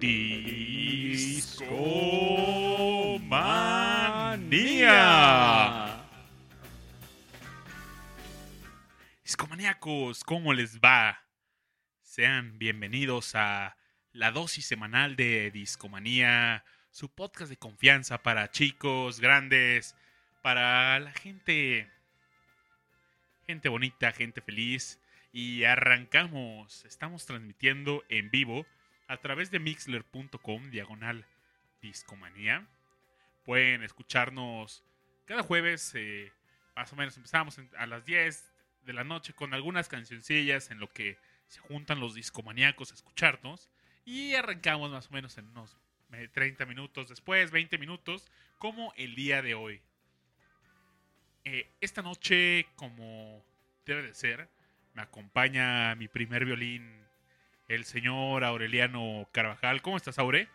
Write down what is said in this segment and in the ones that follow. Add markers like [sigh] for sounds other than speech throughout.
Discomanía. Discomaníacos, ¿cómo les va? Sean bienvenidos a la dosis semanal de Discomanía, su podcast de confianza para chicos, grandes, para la gente, gente bonita, gente feliz. Y arrancamos, estamos transmitiendo en vivo a través de mixler.com diagonal discomanía. Pueden escucharnos cada jueves, eh, más o menos empezamos a las 10 de la noche con algunas cancioncillas en lo que se juntan los discomaníacos a escucharnos. Y arrancamos más o menos en unos eh, 30 minutos después, 20 minutos, como el día de hoy. Eh, esta noche, como debe de ser, me acompaña mi primer violín, el señor Aureliano Carvajal. ¿Cómo estás, Aure?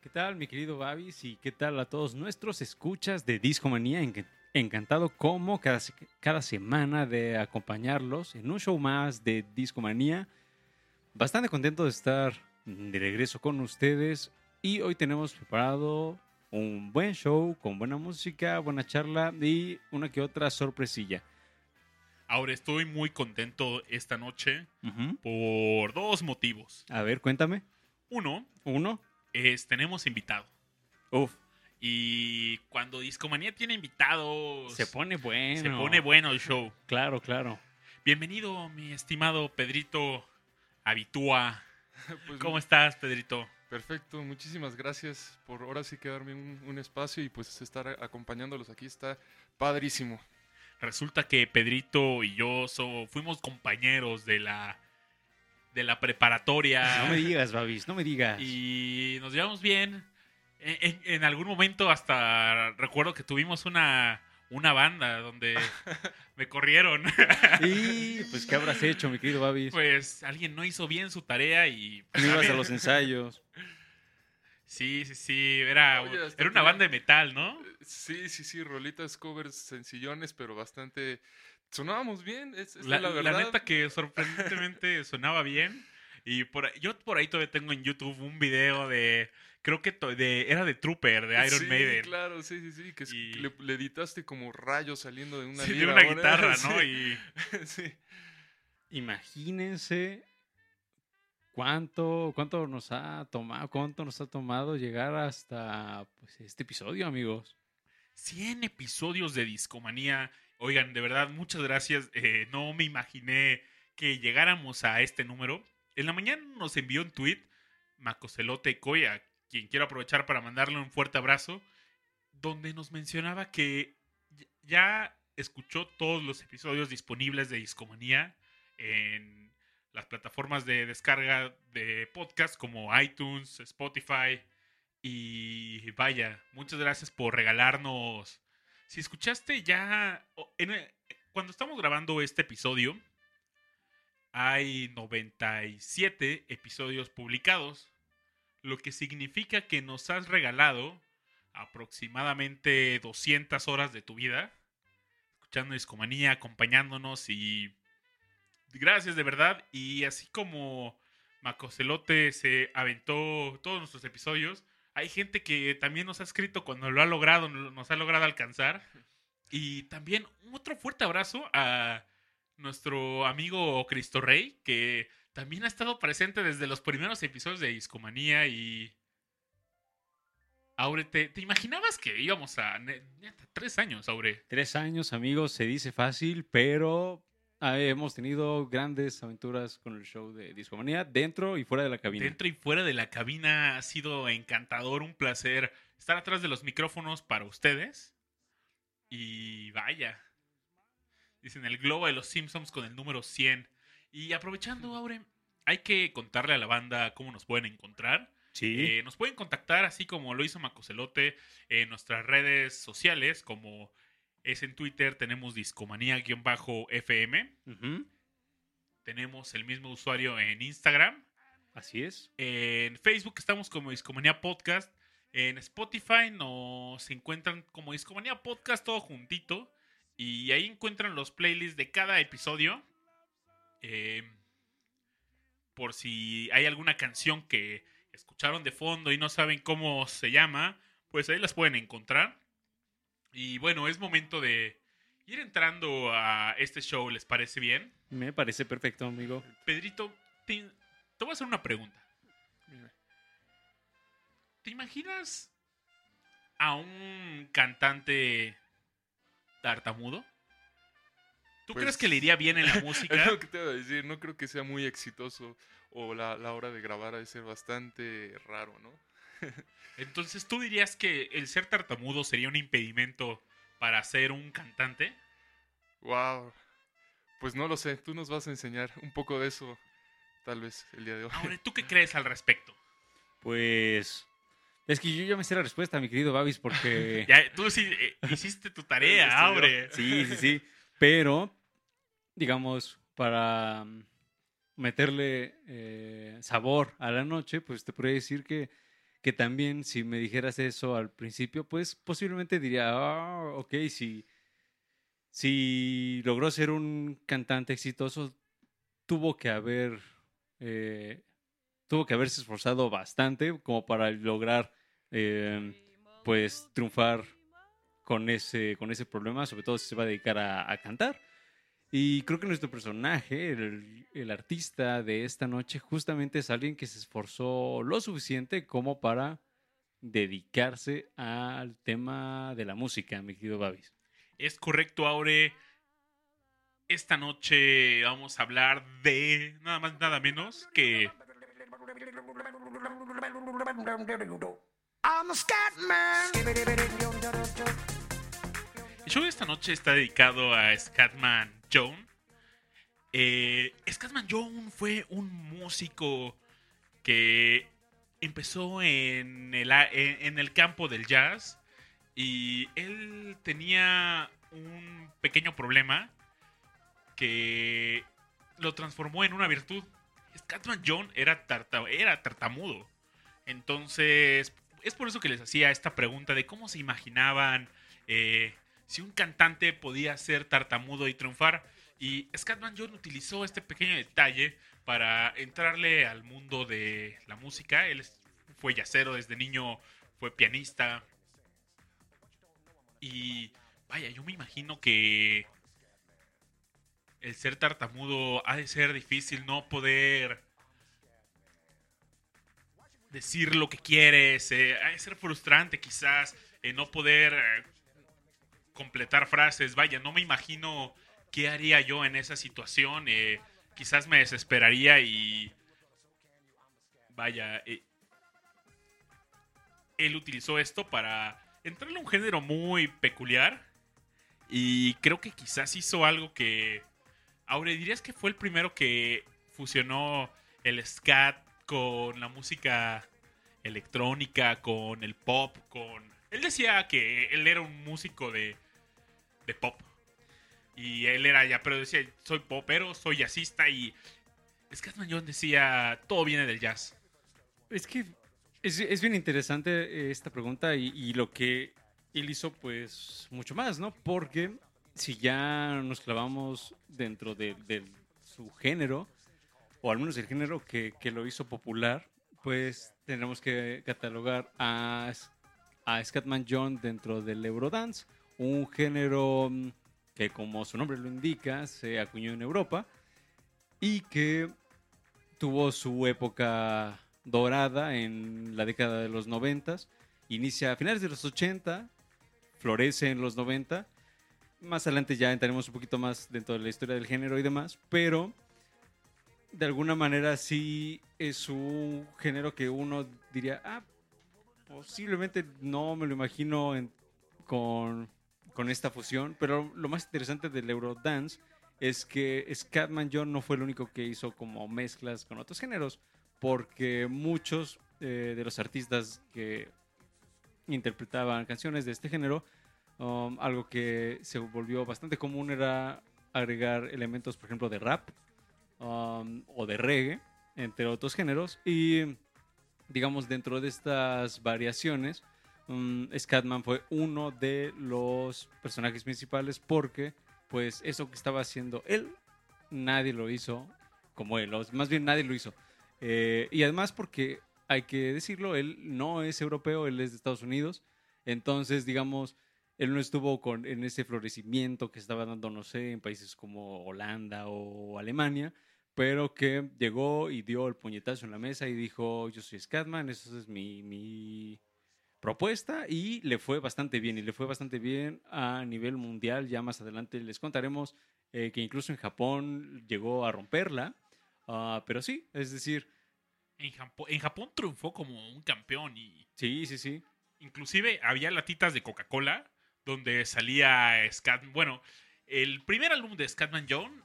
¿Qué tal, mi querido Babis? ¿Y qué tal a todos nuestros escuchas de Discomanía? Enc- Encantado como cada, cada semana de acompañarlos en un show más de Discomanía. Bastante contento de estar de regreso con ustedes. Y hoy tenemos preparado un buen show con buena música, buena charla y una que otra sorpresilla. Aure, estoy muy contento esta noche por dos motivos. A ver, cuéntame. Uno, Uno. es tenemos invitado. Uf, Y cuando Discomanía tiene invitados, se pone bueno. se pone bueno el show. Claro, claro. Bienvenido, mi estimado Pedrito Habitúa. [laughs] Pues, ¿Cómo estás, Pedrito? Perfecto, muchísimas gracias por ahora sí que darme un, un espacio y pues estar acompañándolos aquí está padrísimo. Resulta que Pedrito y yo so- fuimos compañeros de la de la preparatoria No me [laughs] digas, Babis, no me digas. y nos llevamos bien. En, en- en algún momento hasta recuerdo que tuvimos una una banda donde [laughs] me corrieron. Y pues, ¿qué habrás hecho, mi querido Babis? pues alguien no hizo bien su tarea y pues, no ibas a los ensayos. Sí, sí, sí, era, Oye, era una que- banda de metal, ¿no? Eh, Sí, sí, sí, rolitas, covers sencillones, pero bastante... Sonábamos bien, es, es La, la, la verdad. neta que sorprendentemente [laughs] sonaba bien. Y por ahí- yo por ahí todavía tengo en YouTube un video de. Creo que to- de, era de Trooper, de Iron sí, Maiden. claro, sí, sí, sí, que Y- le, le editaste como rayos saliendo de una Sí, de lira, una ¿no? guitarra, [laughs] Sí, ¿no? Y [laughs] sí. Imagínense cuánto, cuánto nos ha tomado, cuánto nos ha tomado llegar hasta pues, este episodio, amigos. 100 episodios de Discomanía. Oigan, de verdad, muchas gracias. Eh, no me imaginé que llegáramos a este número. En la mañana nos envió un tweet Macocelote Coya, quien quiero aprovechar para mandarle un fuerte abrazo, donde nos mencionaba que ya escuchó todos los episodios disponibles de Discomanía en las plataformas de descarga de podcast como iTunes, Spotify. Y vaya, muchas gracias por regalarnos. Si escuchaste ya. el- cuando estamos grabando este episodio, hay 97 episodios publicados. Lo que significa que nos has regalado aproximadamente 200 horas de tu vida. Escuchando Discomanía, acompañándonos y. Gracias de verdad. Y así como Macocelote se aventó todos nuestros episodios, hay gente que también nos ha escrito cuando lo ha logrado, nos ha logrado alcanzar. Y también otro fuerte abrazo a nuestro amigo Cristo Rey, que también ha estado presente desde los primeros episodios de Discomanía y... Aure, ¿te, te imaginabas que íbamos a... tres años, Aure? Tres años, amigos, se dice fácil, pero hemos tenido grandes aventuras con el show de Discomanía dentro y fuera de la cabina. Dentro y fuera de la cabina ha sido encantador, un placer estar atrás de los micrófonos para ustedes. Y vaya. Dicen el globo de los Simpsons con el número 100. Y aprovechando, Aure, hay que contarle a la banda cómo nos pueden encontrar. Sí. Eh, nos pueden contactar así como lo hizo Macocelote en nuestras redes sociales, como es en Twitter, tenemos discomanía-fm. Tenemos el mismo usuario en Instagram. Así es. En Facebook estamos como Discomanía Podcast. En Spotify nos encuentran como Discomanía Podcast todo juntito. Y ahí encuentran los playlists de cada episodio. Eh, por si hay alguna canción que escucharon de fondo y no saben cómo se llama, pues ahí las pueden encontrar. Y bueno, es momento de ir entrando a este show, ¿les parece bien? Me parece perfecto, amigo. Pedrito, te, te voy a hacer una pregunta. ¿Te imaginas a un cantante tartamudo? ¿Tú Pues- crees que le iría bien en la [laughs] Es música? lo que te iba a decir, no creo que sea muy exitoso o la, la hora de grabar ha de ser bastante raro, ¿no? Entonces, ¿tú dirías que el ser tartamudo sería un impedimento para ser un cantante? Wow. Pues no lo sé, tú nos vas a enseñar un poco de eso, tal vez, el día de hoy. Ahora, ¿tú qué crees al respecto? Pues. Es que yo ya me sé la respuesta, mi querido Babis, porque. [laughs] Ya, tú sí eh, hiciste tu tarea, [laughs] abre. Sí, sí, sí. Pero, digamos, para mm, meterle eh, sabor a la noche, pues te podría decir que, que también si me dijeras eso al principio, pues posiblemente diría, ah, ok, si, si logró ser un cantante exitoso, tuvo que haber, eh, tuvo que haberse esforzado bastante como para lograr, eh, pues, triunfar con ese, con ese problema, sobre todo si se va a dedicar a cantar. Y creo que nuestro personaje, el, el artista de esta noche, justamente es alguien que se esforzó lo suficiente como para dedicarse al tema de la música, mi querido Babis. Es correcto, Aure. Esta noche vamos a hablar de nada más, nada menos que I'm a scat man. El show esta noche está dedicado a Scatman John. Eh, Scatman John fue un músico que empezó en el, campo del jazz y él tenía un pequeño problema que lo transformó en una virtud. Scatman John era, era tartamudo. Entonces, es por eso que les hacía esta pregunta de cómo se imaginaban eh, si un cantante podía ser tartamudo y triunfar. Y Scatman John utilizó este pequeño detalle para entrarle al mundo de la música. Él fue yacero desde niño, fue pianista. Y vaya, yo me imagino que el ser tartamudo ha de ser difícil no poder decir lo que quieres, eh, ha de ser frustrante quizás eh, no poder eh, completar frases. Vaya, no me imagino qué haría yo en esa situación. eh, quizás me desesperaría y... Vaya, eh, él utilizó esto para entrarle a un género muy peculiar. Y creo que quizás hizo algo que... Aure, ¿dirías que fue el primero que fusionó el scat con la música electrónica, con el pop, con... Él decía que él era un músico de, de pop. Y él era ya, pero decía, soy popero, soy jazzista y... Scatman John decía, todo viene del jazz. Es que es, bien interesante eh, esta pregunta y, lo que él hizo, pues, mucho más, ¿no? Porque si ya nos clavamos dentro de, su género, o al menos el género que, lo hizo popular, pues tenemos que catalogar a, a Scatman John dentro del Eurodance, un género mm, que, como su nombre lo indica, se acuñó en Europa y que tuvo su época dorada en la década de los 90, inicia a finales de los 80, florece en los 90. Más adelante ya entraremos un poquito más dentro de la historia del género y demás, pero de alguna manera sí es un género que uno diría, ah, posiblemente no me lo imagino con, con esta fusión, pero lo más interesante del Eurodance es que Scatman John no fue el único que hizo como mezclas con otros géneros, porque muchos eh, de los artistas que interpretaban canciones de este género, um, algo que se volvió bastante común era agregar elementos, por ejemplo, de rap um, o de reggae, entre otros géneros, y digamos dentro de estas variaciones, um, Scatman fue uno de los personajes principales porque pues eso que estaba haciendo él, nadie lo hizo como él, más bien nadie lo hizo. Eh, y además porque, hay que decirlo, él no es europeo, él es de Estados Unidos. Entonces, digamos, él no estuvo con, en ese florecimiento que estaba dando, no sé, en países como Holanda o Alemania, pero que llegó y dio el puñetazo en la mesa y dijo, yo soy Scatman, esa es mi, mi propuesta y le fue bastante bien y le fue bastante bien a nivel mundial. Ya más adelante les contaremos eh, que incluso en Japón llegó a romperla, Ah, pero sí, es decir, En, Japo- en Japón triunfó como un campeón y sí, sí, sí. inclusive había latitas de Coca-Cola donde salía Scat. Bueno, el primer álbum de Scatman John,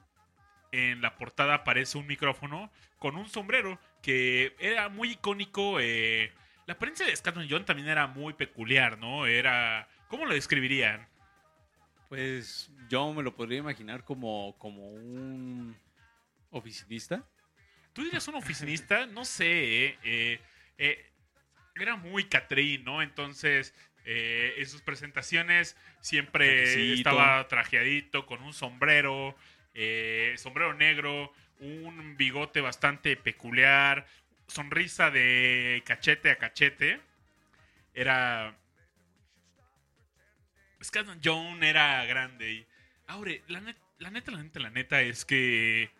en la portada aparece un micrófono con un sombrero que era muy icónico. eh, la apariencia de Scatman John también era muy peculiar, ¿no? Era. ¿Cómo lo describirían? Pues yo me lo podría imaginar como, como un oficinista. ¿Tú dirías un oficinista? [laughs] No sé, eh, eh, eh, era muy Catrín, ¿no? Entonces, eh, en sus presentaciones siempre Trajecito. estaba trajeadito, con un sombrero, eh, sombrero negro, un bigote bastante peculiar, sonrisa de cachete a cachete. Era... Scatman John era grande. Y, ahora, la, la neta, la neta, la neta es que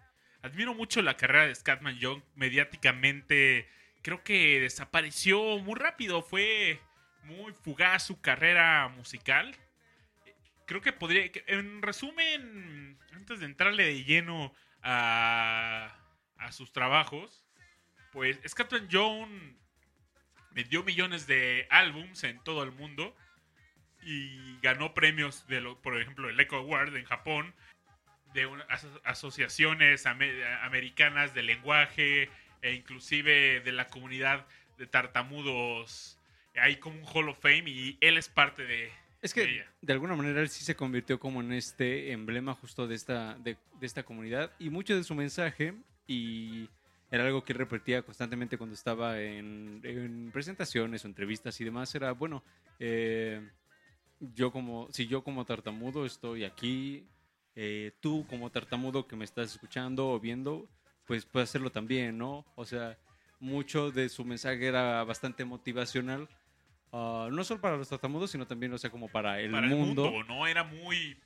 admiro mucho la carrera de Scatman John mediáticamente. Creo que desapareció muy rápido. Fue muy fugaz su carrera musical. Creo que podría. En resumen, antes de entrarle de lleno a, a sus trabajos, pues Scatman John vendió millones de álbums en todo el mundo y ganó premios de lo, por ejemplo el Echo Award en Japón de una- aso- asociaciones ame- americanas de lenguaje e inclusive de la comunidad de tartamudos hay como un Hall of Fame y él es parte de Es que de alguna manera él sí se convirtió como en este emblema justo de esta, de, de esta comunidad y mucho de su mensaje y era algo que repetía constantemente cuando estaba en, en presentaciones o entrevistas y demás, era, bueno, eh, yo como, si yo como tartamudo estoy aquí, eh, tú como tartamudo que me estás escuchando o viendo, pues puedes hacerlo también, ¿no? O sea, mucho de su mensaje era bastante motivacional. Ah, no solo para los tartamudos, sino también, o sea, como para el, para mundo. el mundo, ¿no? Era muy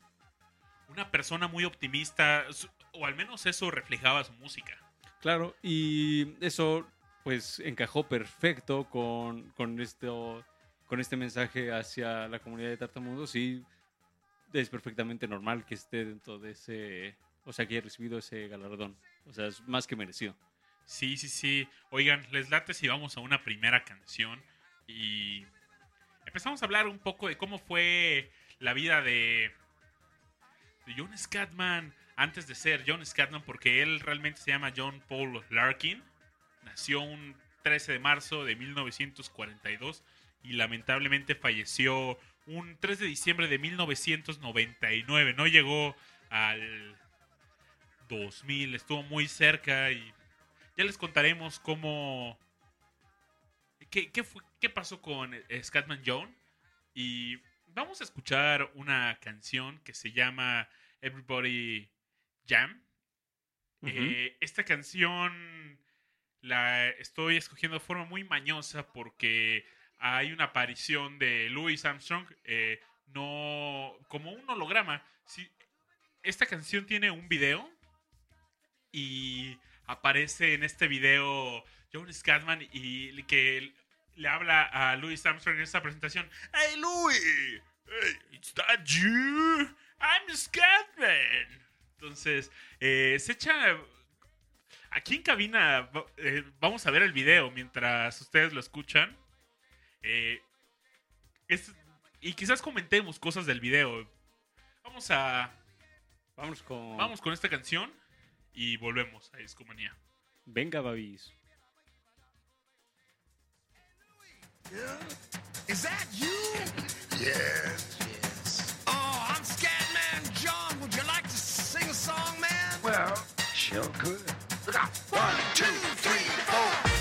una persona muy optimista o al menos eso reflejaba su música. Claro, y eso pues encajó perfecto con, con, esto, con este mensaje hacia la comunidad de tartamudos y es perfectamente normal que esté dentro de ese, o sea, que haya recibido ese galardón. O sea, es más que merecido. Sí, sí, sí. Oigan, les late si vamos a una primera canción y empezamos a hablar un poco de cómo fue la vida de, John Scatman antes de ser John Scatman, porque él realmente se llama John Paul Larkin. Nació un 13 de marzo de 1942 y lamentablemente falleció un 3 de diciembre de 1999. No llegó al 2000, estuvo muy cerca y ya les contaremos cómo. ¿Qué, qué, fue- qué pasó con eh, Scatman John? Y vamos a escuchar una canción que se llama Everybody Jam. Eh, esta canción la estoy escogiendo de forma muy mañosa porque hay una aparición de Louis Armstrong, eh, no como un holograma. Sí, esta canción tiene un video y aparece en este video John Scatman y que le habla a Louis Armstrong en esta presentación. Hey Louis, hey, it's that you? I'm Scatman. Entonces, eh, se echa aquí en cabina. eh, vamos a ver el video mientras ustedes lo escuchan. Eh, es- y quizás comentemos cosas del video. Vamos a Vamos con... Vamos con esta canción y volvemos a Discomanía. Venga, babis. Is that you? Yes, yes. Oh, I'm Scatman John. Would you like to sing a song, man? Well, sure could. Look out. One, two, three, four.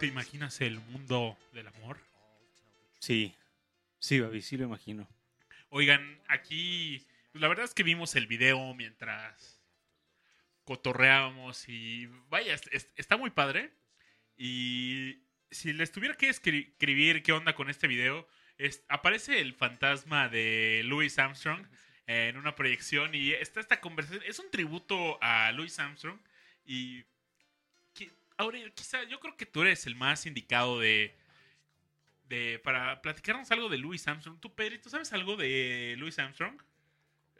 ¿Te imaginas el mundo del amor? Sí, sí, Babi, sí lo imagino. Oigan, aquí la verdad es que vimos el video mientras cotorreábamos y vaya, es- es- está muy padre. Y si les tuviera que escri- escribir qué onda con este video, es- aparece el fantasma de Louis Armstrong en una proyección y está esta conversación. Es un tributo a Louis Armstrong y Aurelio, quizá yo creo que tú eres el más indicado de, de para platicarnos algo de Louis Armstrong. Tú, Pedrito, ¿sabes algo de Louis Armstrong?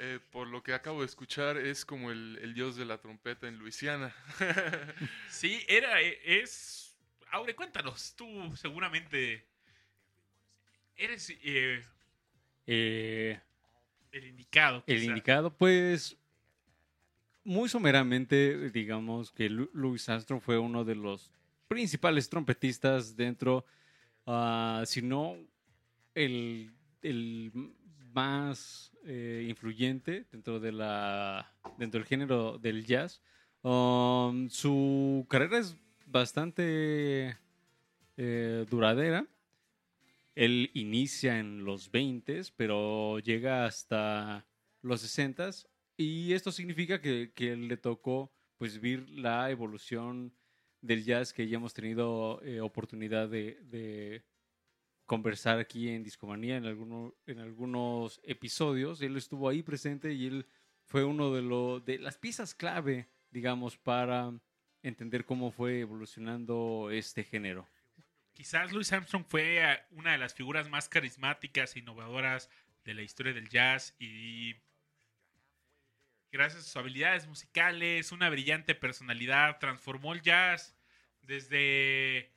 Eh, por lo que acabo de escuchar, es como el, el dios de la trompeta en Luisiana. [laughs] Sí, era, es... Aure, cuéntanos, tú seguramente eres eh, Eh, el indicado. el quizá. indicado, pues, muy someramente, digamos que Louis Armstrong fue uno de los principales trompetistas dentro, ah, si no el, el más eh, influyente dentro de la dentro del género del jazz. Um, su carrera es bastante eh, duradera. Él inicia en los 20, pero llega hasta los 60 y esto significa que, que le tocó pues vivir la evolución del jazz que ya hemos tenido eh, oportunidad de, de conversar aquí en Discomanía en, alguno- en algunos episodios. Él estuvo ahí presente y él fue uno de, lo, de las piezas clave, digamos, para entender cómo fue evolucionando este género. Quizás Louis Armstrong fue eh, una de las figuras más carismáticas e innovadoras de la historia del jazz y gracias a sus habilidades musicales, una brillante personalidad, transformó el jazz desde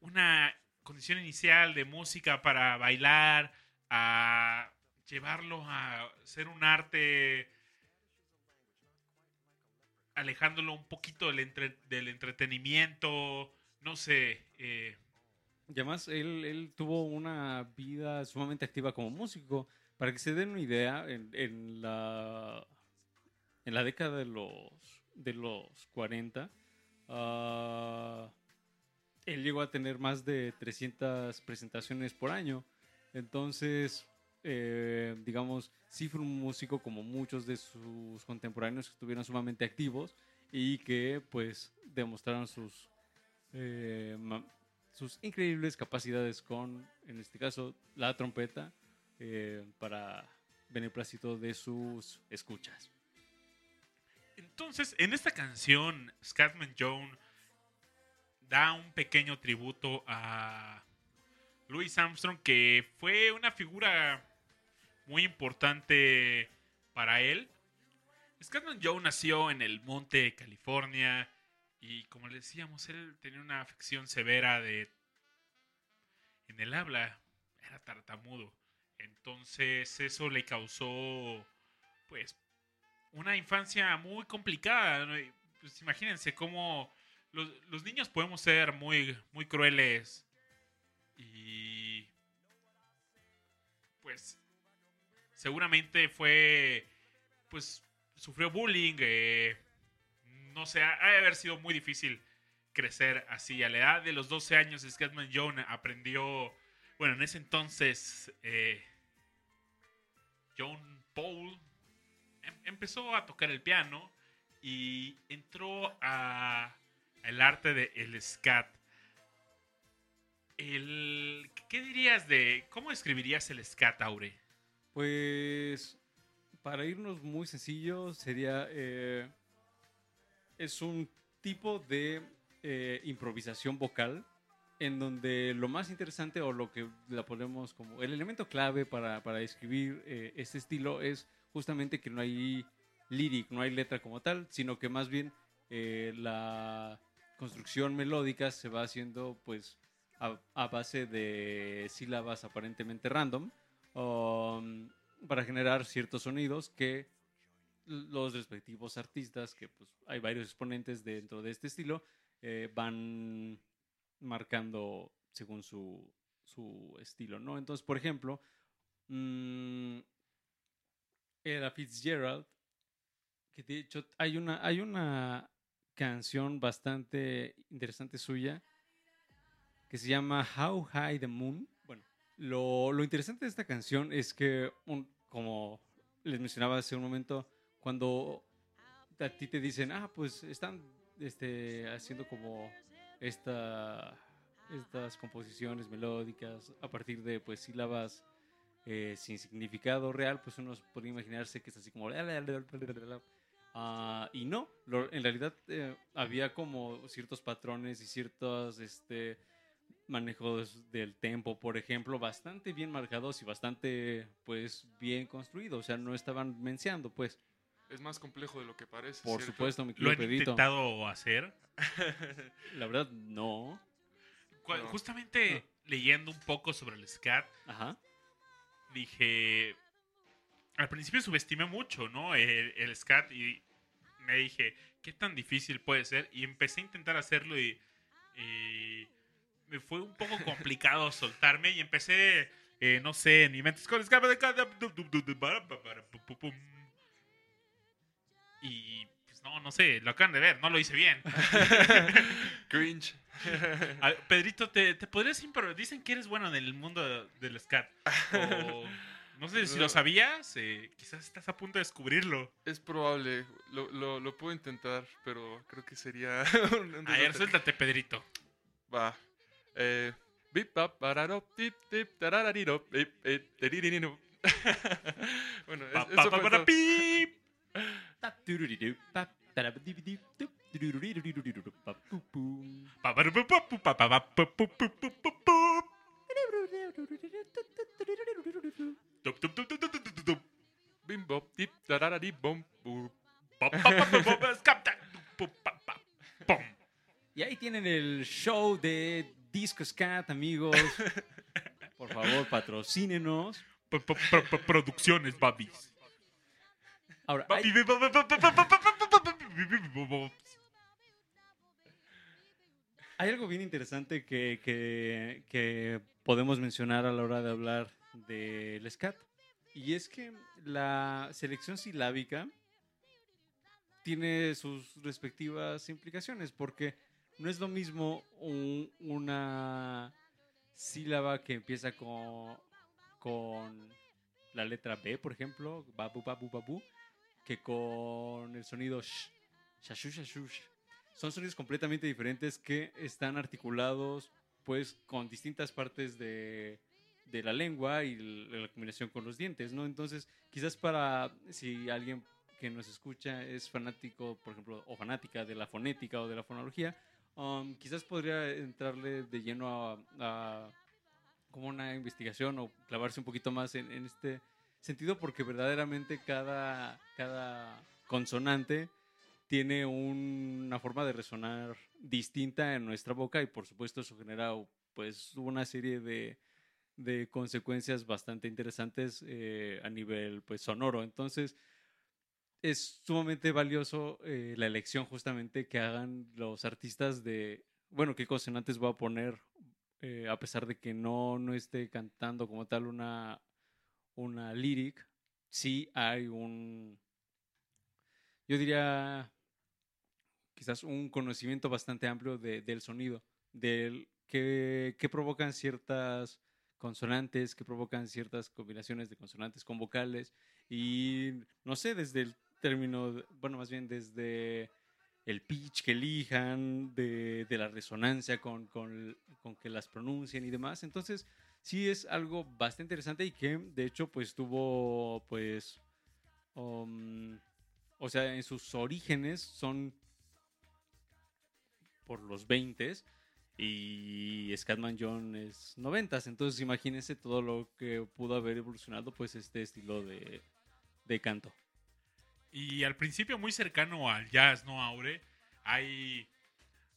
una condición inicial de música para bailar a llevarlo a ser un arte alejándolo un poquito del, entre- del entretenimiento, no sé, eh, Y además, él tuvo una vida sumamente activa como músico. Para que se den una idea, en, la, década de los, de los 40, ah, él llegó a tener más de 300 presentaciones por año. Entonces, eh, digamos, sí fue un músico como muchos de sus contemporáneos que estuvieron sumamente activos y que pues demostraron sus eh, sus increíbles capacidades con, en este caso, la trompeta eh, para beneplácito de sus escuchas. Entonces, en esta canción, Scatman Jones da un pequeño tributo a Louis Armstrong, que fue una figura muy importante para él. Scatman Jones nació en el monte de California y, como le decíamos, él tenía una afección severa de en el habla, era tartamudo. Entonces, eso le causó, pues, una infancia muy complicada. Pues imagínense cómo los, niños podemos ser muy, muy crueles y pues seguramente fue, pues sufrió bullying. eh, no sé, ha de haber sido muy difícil crecer así. A la edad de los 12 años, Scatman John aprendió, bueno, en ese entonces, eh, John Paul em- empezó a tocar el piano y entró a arte del scat. El, ¿Qué dirías de cómo escribirías el scat, Aure? Pues, para irnos muy sencillo, sería. eh, es un tipo de eh, improvisación vocal en donde lo más interesante o lo que la ponemos como el elemento clave para, para escribir eh, este estilo es justamente que no hay lyric, no hay letra como tal, sino que más bien eh, la construcción melódica se va haciendo pues a, base de sílabas aparentemente random um, para generar ciertos sonidos que los respectivos artistas, que pues hay varios exponentes dentro de este estilo, eh, van marcando según su, su estilo, ¿no? Entonces, por ejemplo, mm, era Fitzgerald, que de hecho hay una, hay una canción bastante interesante suya que se llama How High the Moon. Bueno, lo, lo interesante de esta canción es que, como les mencionaba hace un momento, cuando a ti te dicen, ah, pues están este, haciendo como esta, estas composiciones melódicas a partir de pues sílabas eh, sin significado real, pues uno puede imaginarse que es así como... Ah, y no, en realidad eh, había como ciertos patrones y ciertos este, manejos del tempo, por ejemplo, bastante bien marcados y bastante pues bien construidos, o sea, no estaban menciando, pues, Es más complejo de lo que parece. por ¿cierto? supuesto, mi ¿Lo querido han intentado hacer? La verdad, no. Justamente leyendo un poco sobre el scat, Ajá. dije. Al principio subestimé mucho, ¿no? El, el scat y me dije, ¿qué tan difícil puede ser? Y empecé a intentar hacerlo y. y me fue un poco complicado soltarme y empecé, eh, no sé, en mi mente. Y. Pues no, no sé, lo acaban de ver, no lo hice bien. [laughs] Cringe. [laughs] A- Pedrito, ¿te, te podrías improvisar? Dicen que eres bueno en el mundo del scat. O, no sé si lo sabías, eh, quizás estás a punto de descubrirlo. Es probable. Lo, lo, lo puedo intentar, pero creo que sería [laughs] un, A ver, suéltate, Pedrito. Va. Eh, bip, bap, bararop, tip, tip, bip, eh, bueno, es- Pa, eso pa, fue para, todo. Y ahí tienen el show de Disco Scat, amigos. [laughs] Por favor, patrocínenos. Producciones, babis. Ahora, hay... hay... algo bien interesante que, que, que, podemos mencionar a la hora de hablar del SCAT. Y es que la selección silábica tiene sus respectivas implicaciones, porque no es lo mismo un, una sílaba que empieza con, con la letra B, por ejemplo, babu, babu, babu, que con el sonido sh, shashu, shashush. Son sonidos completamente diferentes que están articulados pues con distintas partes de, de la lengua y l- la combinación con los dientes, ¿no? Entonces, quizás para si alguien que nos escucha es fanático, por ejemplo, o fanática de la fonética o de la fonología, um, quizás podría entrarle de lleno a, a como una investigación o clavarse un poquito más en, en este sentido porque verdaderamente cada, cada consonante tiene un- una forma de resonar distinta en nuestra boca y por supuesto eso genera pues una serie de, de consecuencias bastante interesantes eh, a nivel pues sonoro. Entonces es sumamente valioso eh, la elección justamente que hagan los artistas de, bueno, qué consonantes voy a poner eh, a pesar de que no, no esté cantando como tal una, una lyric, sí hay un, yo diría, quizás un conocimiento bastante amplio de- del sonido, del que, que provocan ciertas consonantes, que provocan ciertas combinaciones de consonantes con vocales y no sé, desde el término, bueno, más bien desde el pitch que elijan, de, de la resonancia con, con, con que las pronuncien y demás. Entonces, sí es algo bastante interesante y que de hecho pues tuvo pues um, o sea en sus orígenes son por los 20 y Scatman John es 90 entonces imagínense todo lo que pudo haber evolucionado pues este estilo de, de canto Y al principio muy cercano al jazz, ¿no, Aure? Hay,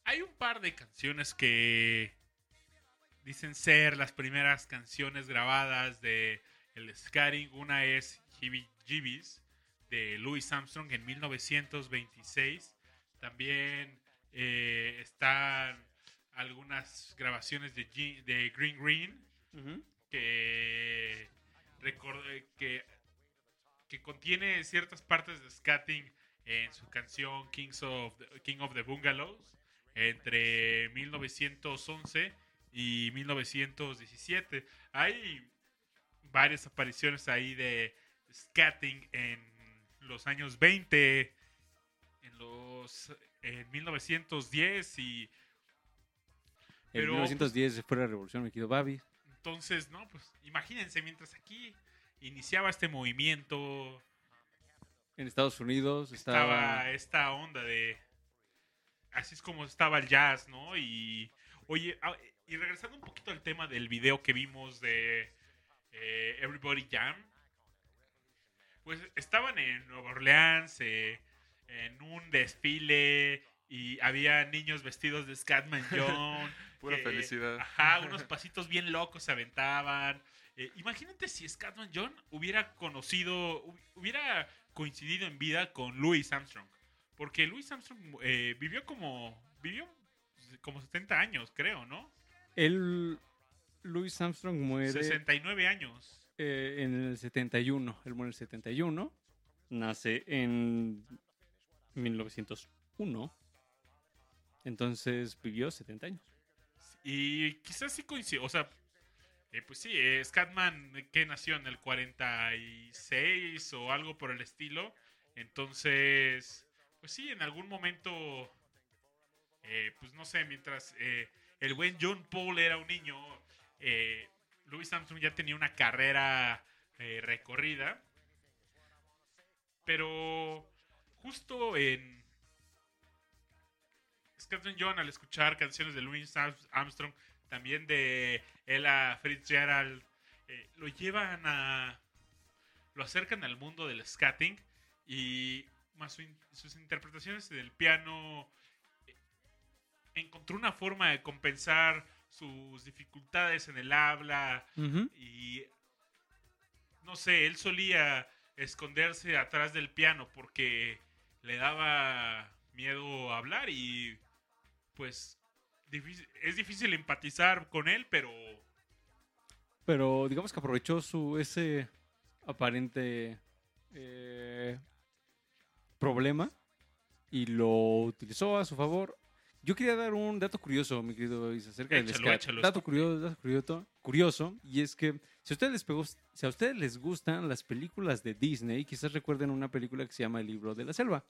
hay un par de canciones que dicen ser las primeras canciones grabadas de el scatting. Una es Jeebies de Louis Armstrong en 1926. También eh, están algunas grabaciones de, G- de Green Green que, recor- eh, que, que contiene ciertas partes de scatting en su canción Kings of the- King of the Bungalows entre 1911 y 1917. Hay varias apariciones ahí de scatting en los años 20, en los en 1910 y en Pero, 1910 fue la revolución me quedo Babi entonces, no, pues imagínense, mientras aquí iniciaba este movimiento, en Estados Unidos estaba estaba esta onda de... Así es como estaba el jazz, ¿no? Y, oye, ah, y regresando un poquito al tema del video que vimos de eh, Everybody Jam, pues estaban en Nueva Orleans, eh, en un desfile, y había niños vestidos de Scatman [laughs] John. Pura felicidad. Ajá, [laughs] unos pasitos bien locos se aventaban. Eh, imagínate si Scatman John hubiera conocido, hu- hubiera coincidido en vida con Louis Armstrong. Porque Louis Armstrong eh, vivió como, vivió como 70 años, creo, ¿no? Él Louis Armstrong muere 69 años. eh, en el 71 él muere en el 71 nace en 1901 entonces vivió 70 años Y quizás sí coincidió, o sea, eh, pues sí, eh, Scatman eh, que nació en el 46 o algo por el estilo. Entonces, pues sí, en algún momento, eh, pues no sé, mientras el buen John Paul era un niño, eh, Louis Armstrong ya tenía una carrera eh, recorrida. Pero justo en Scatman John al escuchar canciones de Louis Arm- Armstrong, también de Ella Fitzgerald, eh, lo llevan a... lo acercan al mundo del scatting y más sus interpretaciones del piano encontró una forma de compensar sus dificultades en el habla y no sé, él solía esconderse atrás del piano porque le daba miedo hablar y pues difícil- es difícil empatizar con él, pero Pero digamos que aprovechó su ese aparente eh, problema y lo utilizó a su favor. Yo quería dar un dato curioso, mi querido Luis, acerca del Échalo, scat. échalo, dato curioso, dato curioso, curioso, y es que si a ustedes les pegó- si a ustedes les gustan las películas de Disney, quizás recuerden una película que se llama El libro de la selva.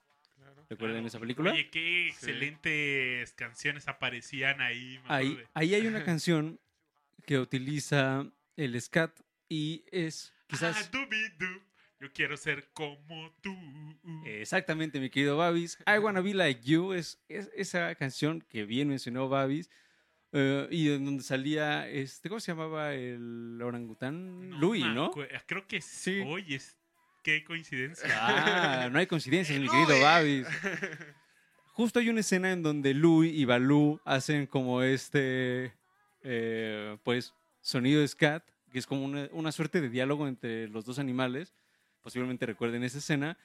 ¿Recuerdan Claro. esa película? Oye, qué excelentes canciones aparecían ahí. ahí, ahí hay una [laughs] canción que utiliza el scat y es quizás Ah, dubi-du, Yo quiero ser como tú. Exactamente, mi querido Babis. I Wanna Be Like You es, es esa canción que bien mencionó Babis. eh, y en donde salía, este, ¿cómo se llamaba el orangután? Louis, me ¿no? acue- Creo que Sí. Oye, es- qué coincidencia. Ah, no hay coincidencias, mi [laughs] querido Babis. [laughs] Justo hay una escena en donde Louis y Baloo hacen como este, eh, pues, sonido de scat, que es como una, una suerte de diálogo entre los dos animales. Posiblemente recuerden esa escena.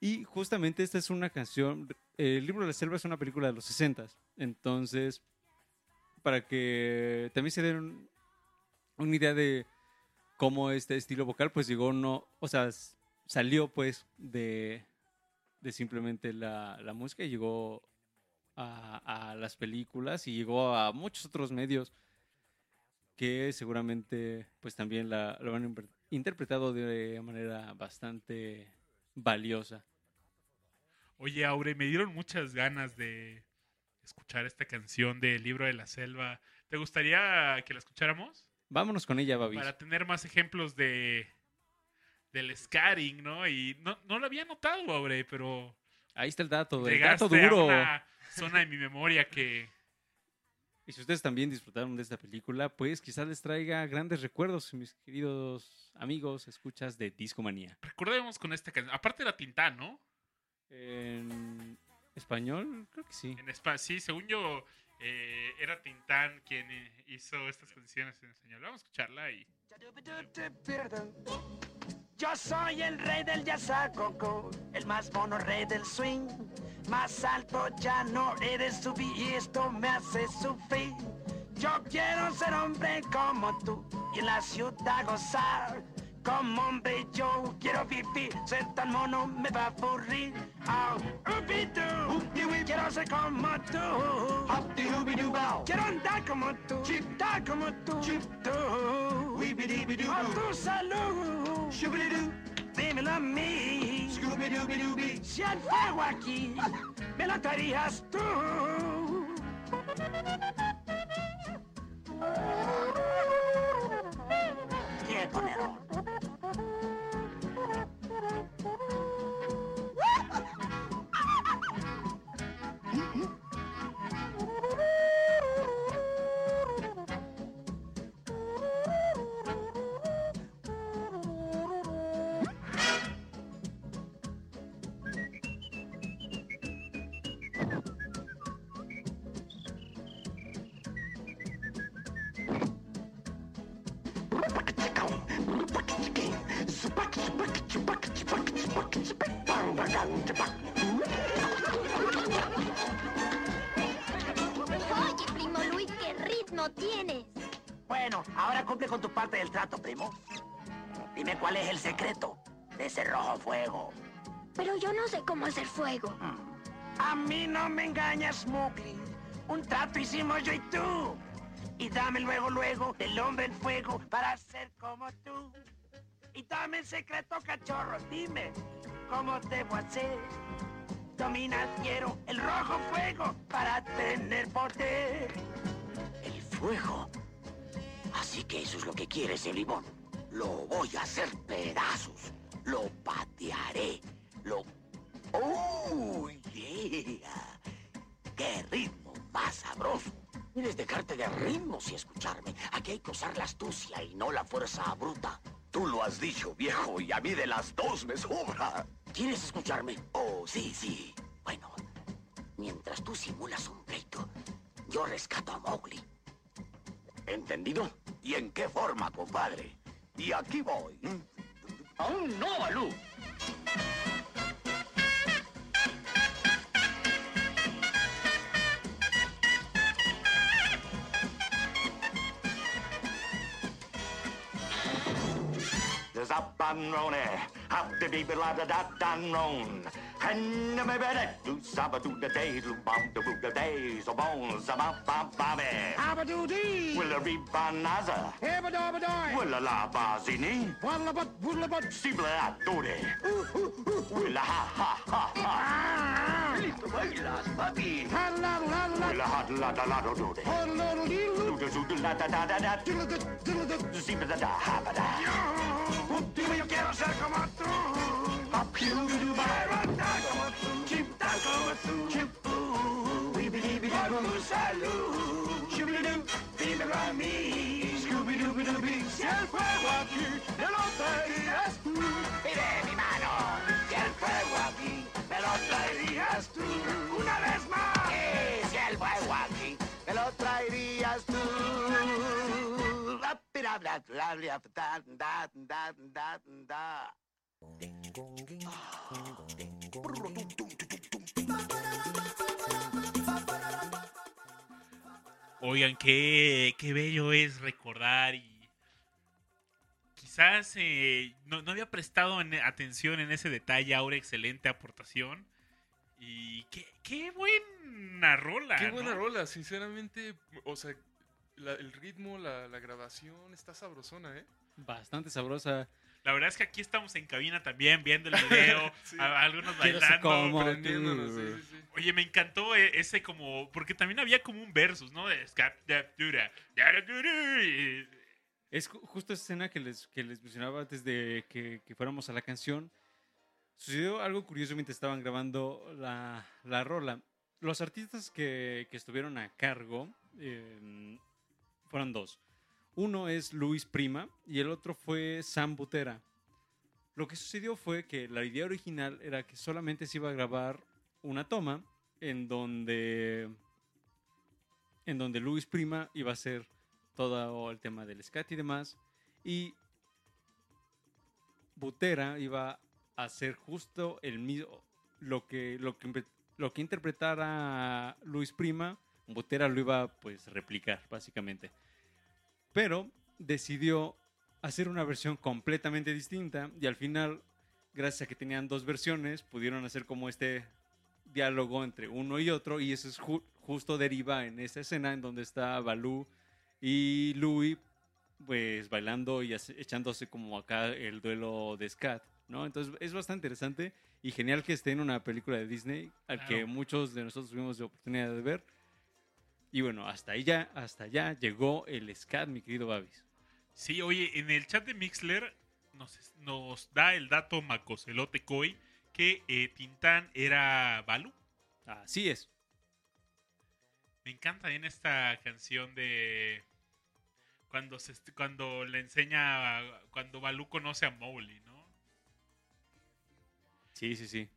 Y justamente esta es una canción. El libro de la selva es una película de los 60 Entonces, para que también se den un- una idea de cómo este estilo vocal, pues llegó no, o sea, salió pues de, de simplemente la, la música y llegó a, a las películas y llegó a muchos otros medios que seguramente pues también la, lo han inter- interpretado de manera bastante valiosa. Oye, Aure, me dieron muchas ganas de escuchar esta canción del libro de la selva. ¿Te gustaría que la escucháramos? Vámonos con ella, Babis. Para tener más ejemplos de del scaring, ¿no? Y no, no lo había notado, Aure, pero Ahí está el dato, el dato a duro. una zona de mi memoria que Y si ustedes también disfrutaron de esta película, pues quizás les traiga grandes recuerdos, mis queridos amigos, escuchas de Discomanía. recordemos con esta canción. Aparte era Tintán, ¿no? En español, creo que sí. En España, sí, según yo, eh, era Tintán quien eh, hizo estas canciones en español. Vamos a escucharla y. Yo soy el rey del yazacoco, el más mono rey del swing. Más alto ya no eres subir y esto me hace sufrir. Yo quiero ser hombre como tú y en la ciudad gozar. Como hombre yo quiero vivir, ser tan mono me va a aburrir. Oh, quiero ser como tú. Quiero andar como tú, dar como tú. Tú. A tu salud, dímelo a mí. Si hay fuego aquí, me lo traerías tú. Qué ponedor. Fuego. Pero yo no sé cómo hacer fuego. A mí no me engañas, Mowgli. Un trato hicimos yo y tú. Y dame luego, luego, el hombre en fuego para ser como tú. Y dame el secreto, cachorro. Dime, ¿cómo debo hacer? Dominar quiero el rojo fuego para tener poder. El fuego. Así que eso es lo que quieres, el limón. Lo voy a hacer pedazos. Lo patearé. Lo... ¡Oh, yeah! ¡Qué ritmo más sabroso! Quieres dejarte de ritmos y escucharme. Aquí hay que usar la astucia y no la fuerza bruta. Tú lo has dicho, viejo, y a mí de las dos me sobra. ¿Quieres escucharme? Oh, sí, sí. Bueno, mientras tú simulas un pleito, yo rescato a Mowgli. ¿Entendido? ¿Y en qué forma, compadre? Y aquí voy. Aún no, Balú. There's up and rone, up the baby la da da dan ron. And the baby that do saba do the day, do bum the boot the day, so bones, a bum bum bobby. Abadoo-dee. Will a ribanaza, Ebba-dabba-doy. will a la bazini, Waddle-a-but, woodle-a-but. sibla a dode. Will a ha ha ha ha, la da la do dode. Ho-la-la-dee-loo. Do the do the la da da da da, Diddle-a-dut, diddle-a-dut. zibla da da ha ba da. Dime, yo quiero ser como tú. Quiero andar como tú. Chip-tan como tú. Chip-oo. Bibi-dibi-dibi-boo, salud. Shubidi-doo, dímelo a mí. Scooby-Dooby-Dooby. Si el fuego aquí, me lo traerías tú. Mire mi mano. Oigan, qué, qué bello es recordar y quizás eh, no, no había prestado en- atención en ese detalle, ahora excelente aportación. Y qué, qué buena rola. Qué buena ¿no? rola, sinceramente. O sea, la- el ritmo, la, la grabación está sabrosona, ¿eh? Bastante sabrosa. La verdad es que aquí estamos en cabina también viendo el [laughs] video, Sí. a- algunos bailando. como Prendiéndonos, tú. sí, sí, sí. Oye, me encantó e- ese como, porque también había como un versus, ¿no? De Es ju- justo esa escena que les, que les mencionaba antes de que, que fuéramos a la canción. Sucedió algo curioso mientras estaban grabando la, la rola. Los artistas que, que estuvieron a cargo eh, fueron dos. Uno es Luis Prima y el otro fue Sam Butera. Lo que sucedió fue que la idea original era que solamente se iba a grabar una toma en donde en donde Luis Prima iba a hacer todo el tema del scat y demás y Butera iba a hacer justo el mismo lo que lo que lo que interpretara Luis Prima Butera lo iba pues replicar básicamente pero decidió hacer una versión completamente distinta y al final, gracias a que tenían dos versiones, pudieron hacer como este diálogo entre uno y otro y eso es ju- justo deriva en esa escena en donde está Balú y Louis pues bailando y echándose como acá el duelo de scat, ¿no? Entonces es bastante interesante y genial que esté en una película de Disney al que Claro. muchos de nosotros tuvimos la oportunidad de ver. Y bueno, hasta allá, hasta allá llegó el scat, mi querido Babis. Sí, oye, en el chat de Mixler nos, nos da el dato Macocelote Coy que eh, Tintán era Balú. Así es. Me encanta en esta canción de cuando se cuando le enseña cuando Balú conoce a Mowgli, ¿no? Sí, sí, sí.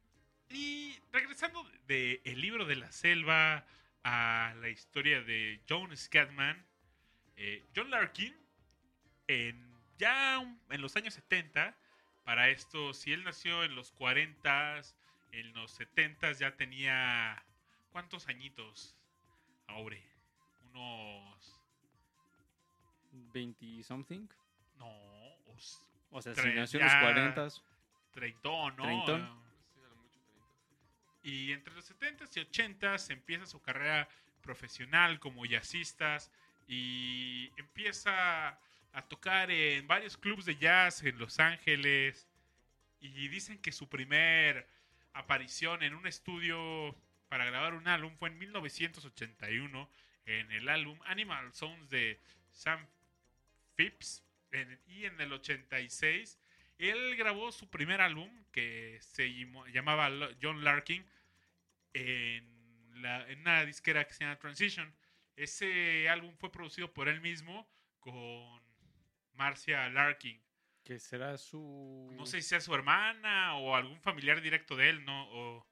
Y regresando de el libro de la selva a la historia de John Scatman, eh, John Larkin, en, ya un- en los años 70, para esto, si él nació en los 40, en los 70 ya tenía, ¿cuántos añitos? Ahora, unos, 20 something. no, os- O sea, si nació en los ya. 40 treintón, ¿no? Treintón. Y entre los 70s y 80s empieza su carrera profesional como jazzistas y empieza a tocar en varios clubs de jazz en Los Ángeles. Y dicen que su primer aparición en un estudio para grabar un álbum fue en 1981 en el álbum Animal Sounds de Sam Phipps. Y en el 86 él grabó su primer álbum que se llamaba John Larkin en, la- en una disquera que se llama Transition. Ese álbum fue producido por él mismo con Marcia Larkin. Que será su. No sé si sea su hermana o algún familiar directo de él, ¿no? O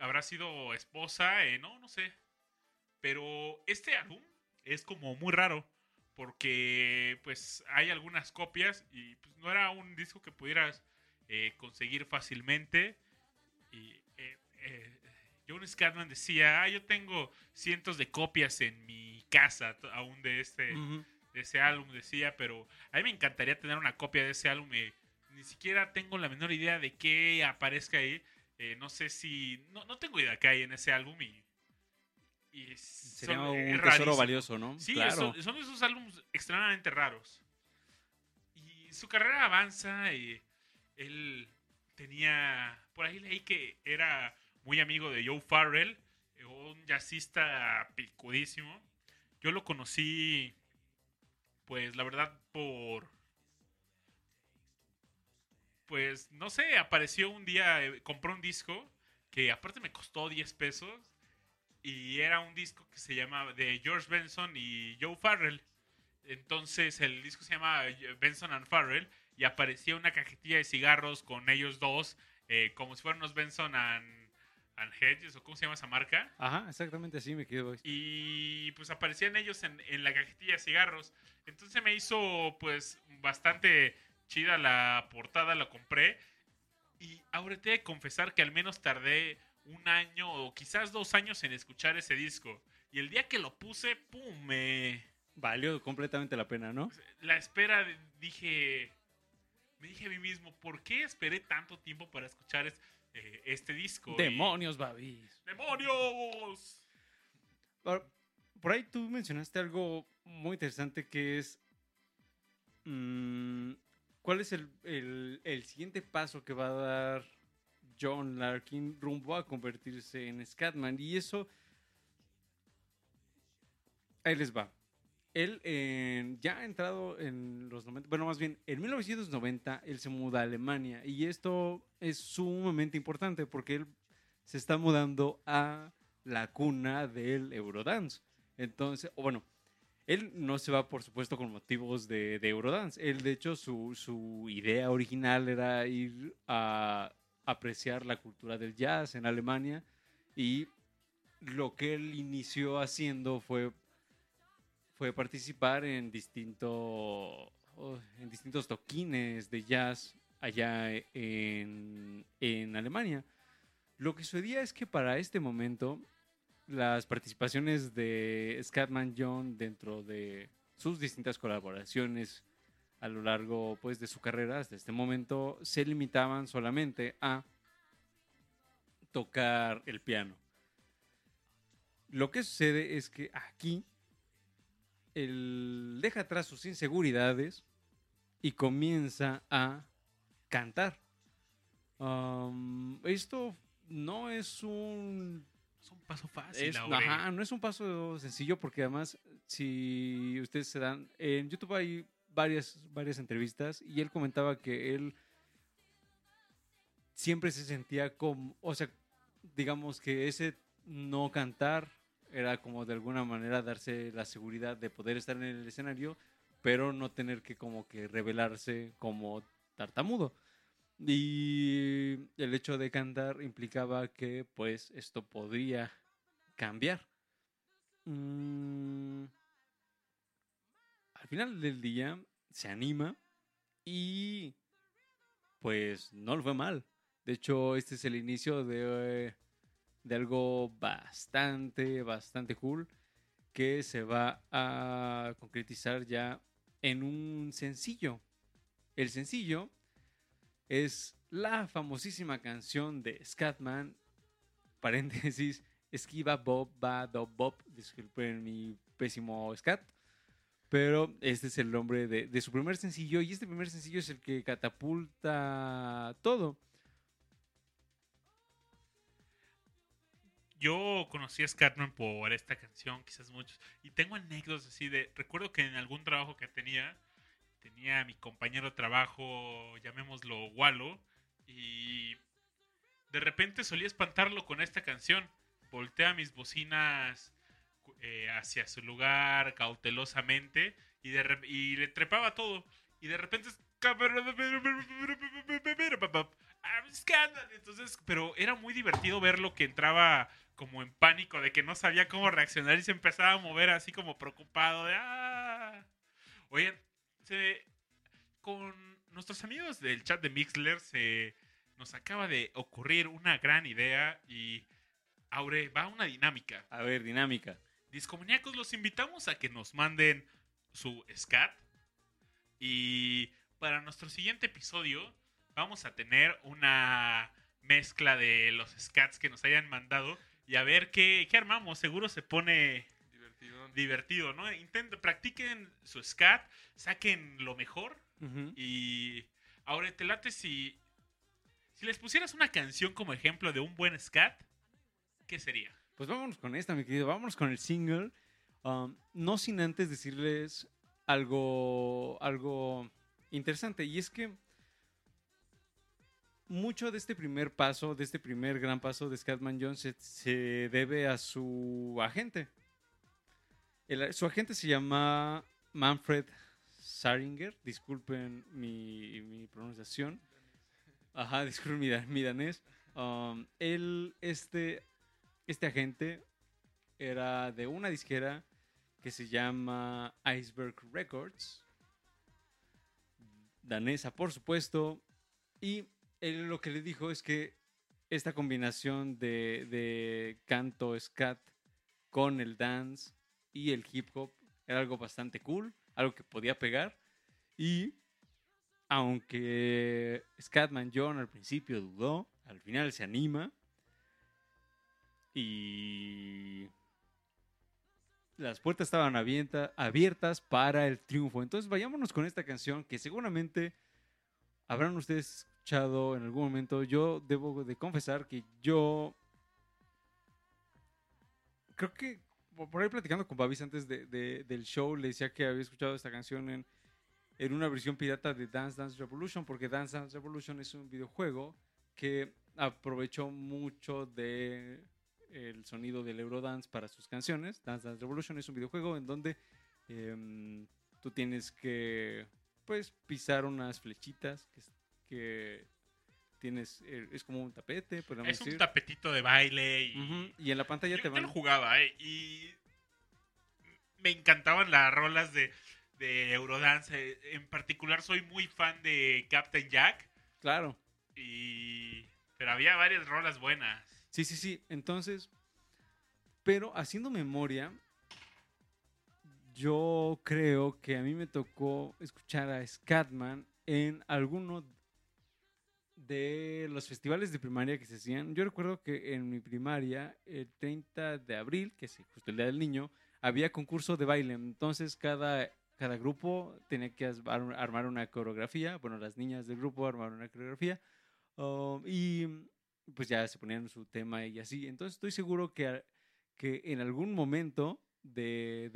habrá sido esposa, eh, no, no sé. Pero este álbum es como muy raro porque pues hay algunas copias y pues, no era un disco que pudieras eh, conseguir fácilmente. Y eh, eh, John Scatman decía, ah, yo tengo cientos de copias en mi casa aún de este de ese álbum, decía, pero a mí me encantaría tener una copia de ese álbum. eh, ni siquiera tengo la menor idea de qué aparezca ahí. eh, no sé si... No, no tengo idea qué hay en ese álbum y... y Sería son- un es tesoro valioso, ¿no? Sí, claro. son, son esos álbumes extremadamente raros. Y su carrera avanza y él tenía... Por ahí leí que era muy amigo de Joe Farrell, eh, un jazzista picudísimo. Yo lo conocí, pues la verdad, por... Pues no sé, apareció un día, eh, compró un disco que aparte me costó 10 pesos y era un disco que se llamaba de George Benson y Joe Farrell. Entonces el disco se llama Benson and Farrell y aparecía una cajetilla de cigarros con ellos dos, eh, como si fueran unos Benson and, and Hedges o cómo se llama esa marca. Ajá, exactamente así me quedo. Y pues aparecían ellos en, en la cajetilla de cigarros. Entonces me hizo pues bastante chida la portada, la compré. Y ahora te he de confesar que al menos tardé un año o quizás dos años en escuchar ese disco. Y el día que lo puse, ¡pum! Me... Valió completamente la pena, ¿no? La espera, de- dije... Me dije a mí mismo, ¿por qué esperé tanto tiempo para escuchar es- eh, este disco? Y- Demonios, Babis. ¡Demonios! Por ahí tú mencionaste algo muy interesante que es. mm, ¿Cuál es el, el- el siguiente paso que va a dar John Larkin rumbo a convertirse en Scatman? Y eso. Ahí les va. Él ya ha entrado en los 90, bueno, más bien en 1990 él se muda a Alemania y esto es sumamente importante porque él se está mudando a la cuna del Eurodance. Entonces, o bueno, él no se va, por supuesto, con motivos de, de Eurodance. Él, de hecho, su, su idea original era ir a apreciar la cultura del jazz en Alemania y lo que él inició haciendo fue, fue participar en, distinto, oh, en distintos toquines de jazz allá en, en Alemania. Lo que sucedía es que para este momento las participaciones de Scatman John dentro de sus distintas colaboraciones a lo largo pues, de su carrera hasta este momento se limitaban solamente a tocar el piano. Lo que sucede es que aquí él deja atrás sus inseguridades y comienza a cantar. Um, esto no es un Es un paso fácil, es- ajá, no es un paso sencillo porque además, si ustedes se dan, en YouTube hay varias, varias entrevistas y él comentaba que él siempre se sentía como, o sea, digamos que ese no cantar era como de alguna manera darse la seguridad de poder estar en el escenario, pero no tener que como que revelarse como tartamudo. Y el hecho de cantar implicaba que pues esto podría cambiar. Mm, al final del día se anima y pues no le fue mal. De hecho, este es el inicio de, eh, de algo bastante, bastante cool que se va a concretizar ya en un sencillo. El sencillo es la famosísima canción de Scatman, [laughs] paréntesis, esquiva Bob, va, do, Bob, disculpen mi pésimo scat, pero este es el nombre de, su primer sencillo y este primer sencillo es el que catapulta todo. Yo conocí a Scatman por esta canción, quizás muchos. Y tengo anécdotas así de. Recuerdo que en algún trabajo que tenía, tenía a mi compañero de trabajo, llamémoslo Walo, y de repente solía espantarlo con esta canción. Voltea mis bocinas eh, hacia su lugar cautelosamente y, de y le trepaba todo. Y de repente. es-. Entonces, pero era muy divertido verlo que entraba como en pánico de que no sabía cómo reaccionar y se empezaba a mover así como preocupado de ah. Se- con nuestros amigos del chat de Mixler se nos acaba de ocurrir una gran idea y Aure, va una dinámica. A ver, dinámica. Discomaníacos, los invitamos a que nos manden su scat. Y para nuestro siguiente episodio vamos a tener una mezcla de los scats que nos hayan mandado y a ver qué, qué armamos. Seguro se pone Divertido. divertido, ¿no? Intenten, practiquen su scat, saquen lo mejor y ahora te late si si les pusieras una canción como ejemplo de un buen scat, ¿qué sería? Pues vámonos con esta, mi querido. Vámonos con el single. Um, no sin antes decirles algo, algo interesante. Y es que mucho de este primer paso, de este primer gran paso de Scatman Jones se, se debe a su agente. Su agente se llama Manfred Saringer. Disculpen mi, pronunciación. Ajá, disculpen mi danés. Um, él, este, este agente era de una disquera que se llama Iceberg Records, danesa por supuesto, y lo que le dijo es que esta combinación de, de canto scat con el dance y el hip hop era algo bastante cool, algo que podía pegar, y aunque Scatman John al principio dudó, al final se anima y las puertas estaban abiertas para el triunfo. Entonces vayámonos con esta canción que seguramente habrán ustedes escuchado en algún momento. Yo debo de confesar que yo creo que por ahí platicando con Babis antes de- del show le decía que había escuchado esta canción en, en una versión pirata de Dance Dance Revolution porque Dance Dance Revolution es un videojuego que aprovechó mucho de el sonido del Eurodance para sus canciones. Dance Dance Revolution es un videojuego en donde em, tú tienes que pues pisar unas flechitas que, que tienes eh, es como un tapete, Es un decir. tapetito de baile y en la pantalla yo, te yo van lo jugaba, ¿eh? Y me encantaban las rolas de, de Eurodance. eh, En particular soy muy fan de Captain Jack. Claro. Y... Pero había varias rolas buenas. Sí, sí, sí. Entonces, pero haciendo memoria, yo creo que a mí me tocó escuchar a Scatman en alguno de los festivales de primaria que se hacían. Yo recuerdo que en mi primaria, el 30 de abril, que es justo el Día del Niño, había concurso de baile. Entonces, cada, cada grupo tenía que armar una coreografía. Bueno, las niñas del grupo armaron una coreografía. um, y pues ya se ponían su tema y así. Entonces estoy seguro que, que en algún momento de,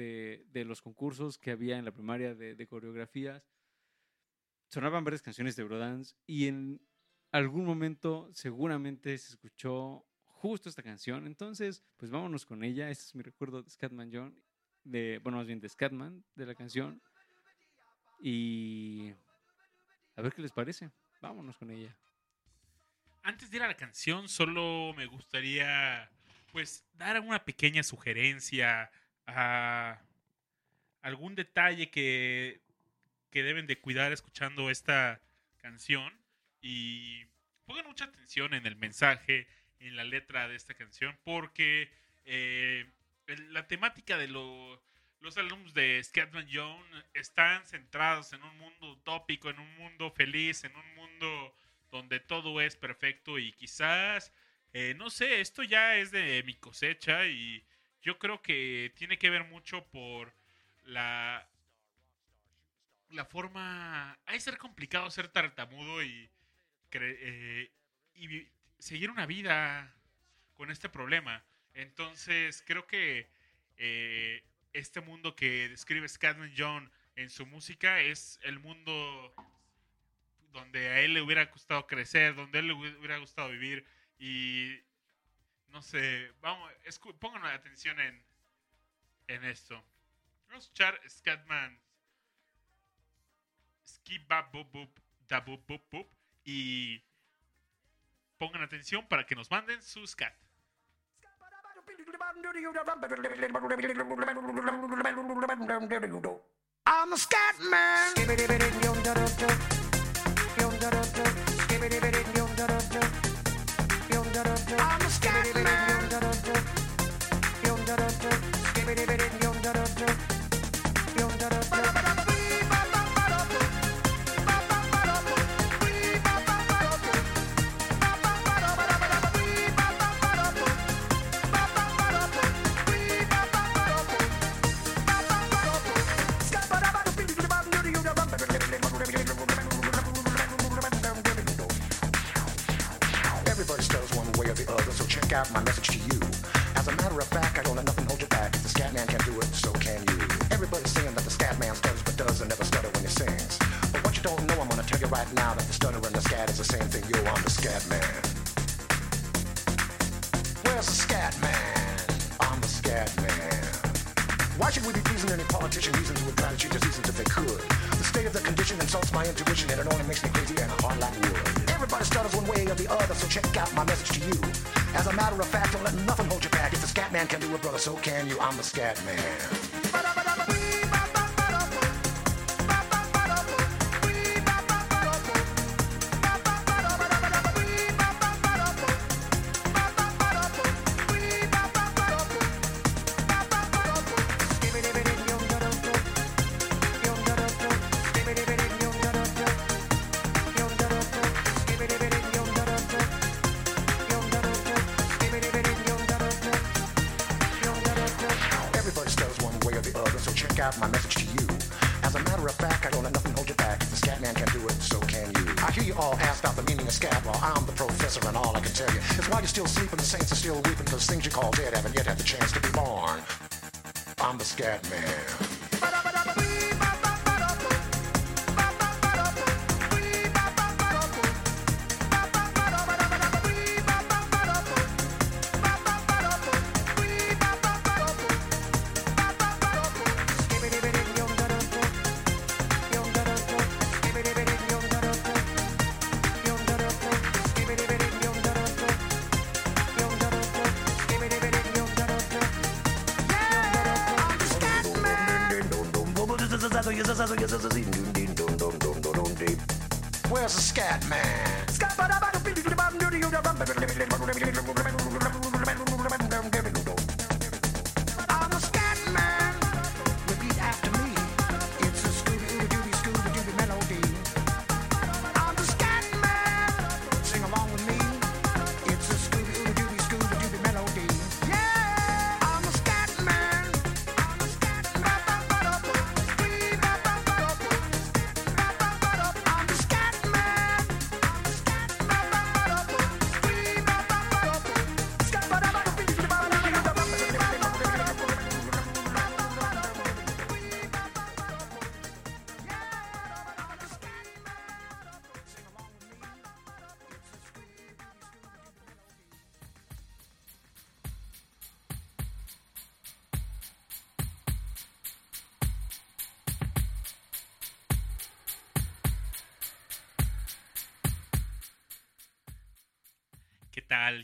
de- los concursos que había en la primaria de, de coreografías, sonaban varias canciones de Eurodance y en algún momento seguramente se escuchó justo esta canción. Entonces, pues vámonos con ella. Este es mi recuerdo de Scatman John, de, bueno, más bien de Scatman, de la canción. Y a ver qué les parece. Vámonos con ella. Antes de ir a la canción, solo me gustaría, pues, dar una pequeña sugerencia a algún detalle que, que deben de cuidar escuchando esta canción. Y pongan mucha atención en el mensaje, en la letra de esta canción, porque eh, la temática de lo- los alumnos de Scatman John están centrados en un mundo utópico, en un mundo feliz, en un mundo donde todo es perfecto y quizás, eh, no sé, esto ya es de mi cosecha y yo creo que tiene que ver mucho por la la forma ha de ser complicado ser tartamudo y eh, y seguir una vida con este problema. Entonces creo que eh, este mundo que describe Scatman John en su música es el mundo donde a él le hubiera gustado crecer, donde él le hubi- hubiera gustado vivir y no sé, vamos, pongan atención en, en esto. Vamos a escuchar Scatman Skip Da y pongan atención para que nos manden su scat. I'm a scat. I'm a scat dead haven't yet had the chance to be born. I'm the scat man.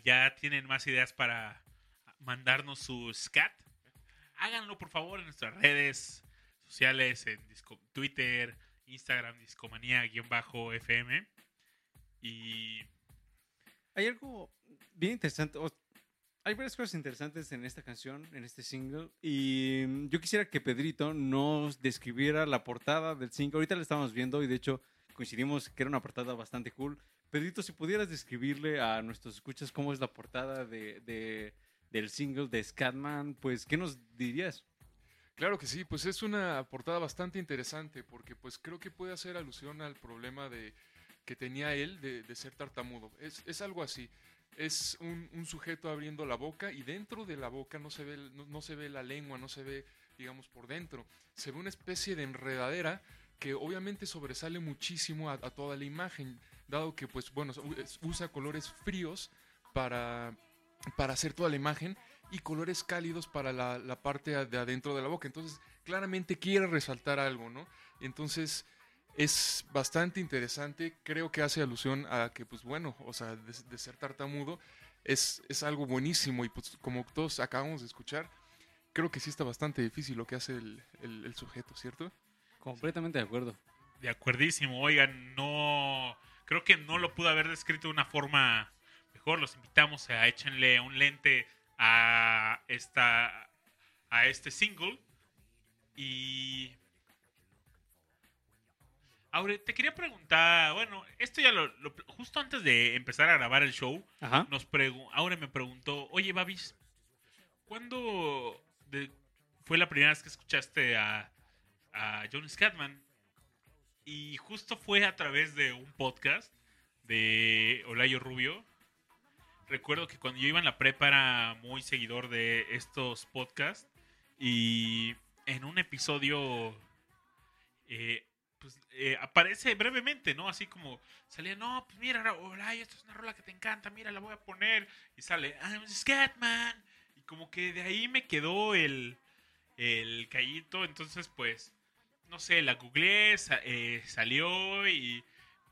¿Ya tienen más ideas para mandarnos su scat? Háganlo por favor en nuestras redes sociales, en Disco- Twitter, Instagram, discomanía-fm. Y Hay algo bien interesante. hay varias cosas interesantes en esta canción, en este single. Y yo quisiera que Pedrito nos describiera la portada del single. Ahorita la estamos viendo y de hecho coincidimos que era una portada bastante cool. Pedrito, si pudieras describirle a nuestros escuchas cómo es la portada de, de- del single de Scatman, pues, ¿qué nos dirías? Claro que sí, pues es una portada bastante interesante porque pues creo que puede hacer alusión al problema de que tenía él de, de ser tartamudo. Es, es algo así. Es un, un sujeto abriendo la boca y dentro de la boca no se, ve, no, no se ve la lengua, no se ve, digamos, por dentro. Se ve una especie de enredadera que obviamente sobresale muchísimo a, a toda la imagen, dado que, pues, bueno, es- usa colores fríos para, para hacer toda la imagen y colores cálidos para la, la parte de adentro de la boca. Entonces, claramente quiere resaltar algo, ¿no? Entonces, es bastante interesante. Creo que hace alusión a que, pues bueno, o sea, de, de ser tartamudo es, es algo buenísimo y pues como todos acabamos de escuchar, creo que sí está bastante difícil lo que hace el, el- el sujeto, ¿cierto? Completamente de acuerdo. De acuerdísimo. Oigan, no. Creo que no lo pude haber descrito de una forma mejor. Los invitamos a échenle un lente a esta. a este single. Y. Aure, te quería preguntar, bueno, esto ya lo, lo- justo antes de empezar a grabar el show, Ajá. nos pregu- Aure me preguntó, oye Babis, ¿cuándo de- fue la primera vez que escuchaste a, a John Scatman? Y justo fue a través de un podcast de Olayo Rubio. Recuerdo que cuando yo iba en la prepa era muy seguidor de estos podcasts. Y en un episodio eh, pues, eh, aparece brevemente, ¿no? Así como salía, no, pues mira, Olayo, esta es una rola que te encanta, mira, la voy a poner. Y sale, I'm Scatman. Y como que de ahí me quedó el, el callito. Entonces, pues, no sé, la googleé, eh, salió y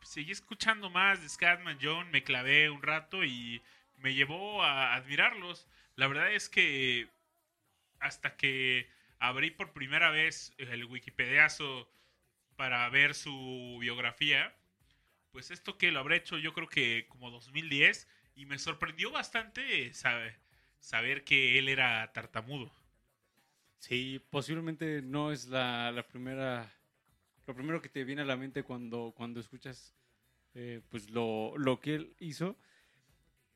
seguí escuchando más de Scatman John, me clavé un rato y me llevó a admirarlos. La verdad es que hasta que abrí por primera vez el Wikipediazo para ver su biografía, pues esto que lo habré hecho yo creo que como 2010 y me sorprendió bastante saber, saber que él era tartamudo. Sí, posiblemente no es la, la primera, lo primero que te viene a la mente cuando, cuando escuchas eh, pues lo, lo que él hizo.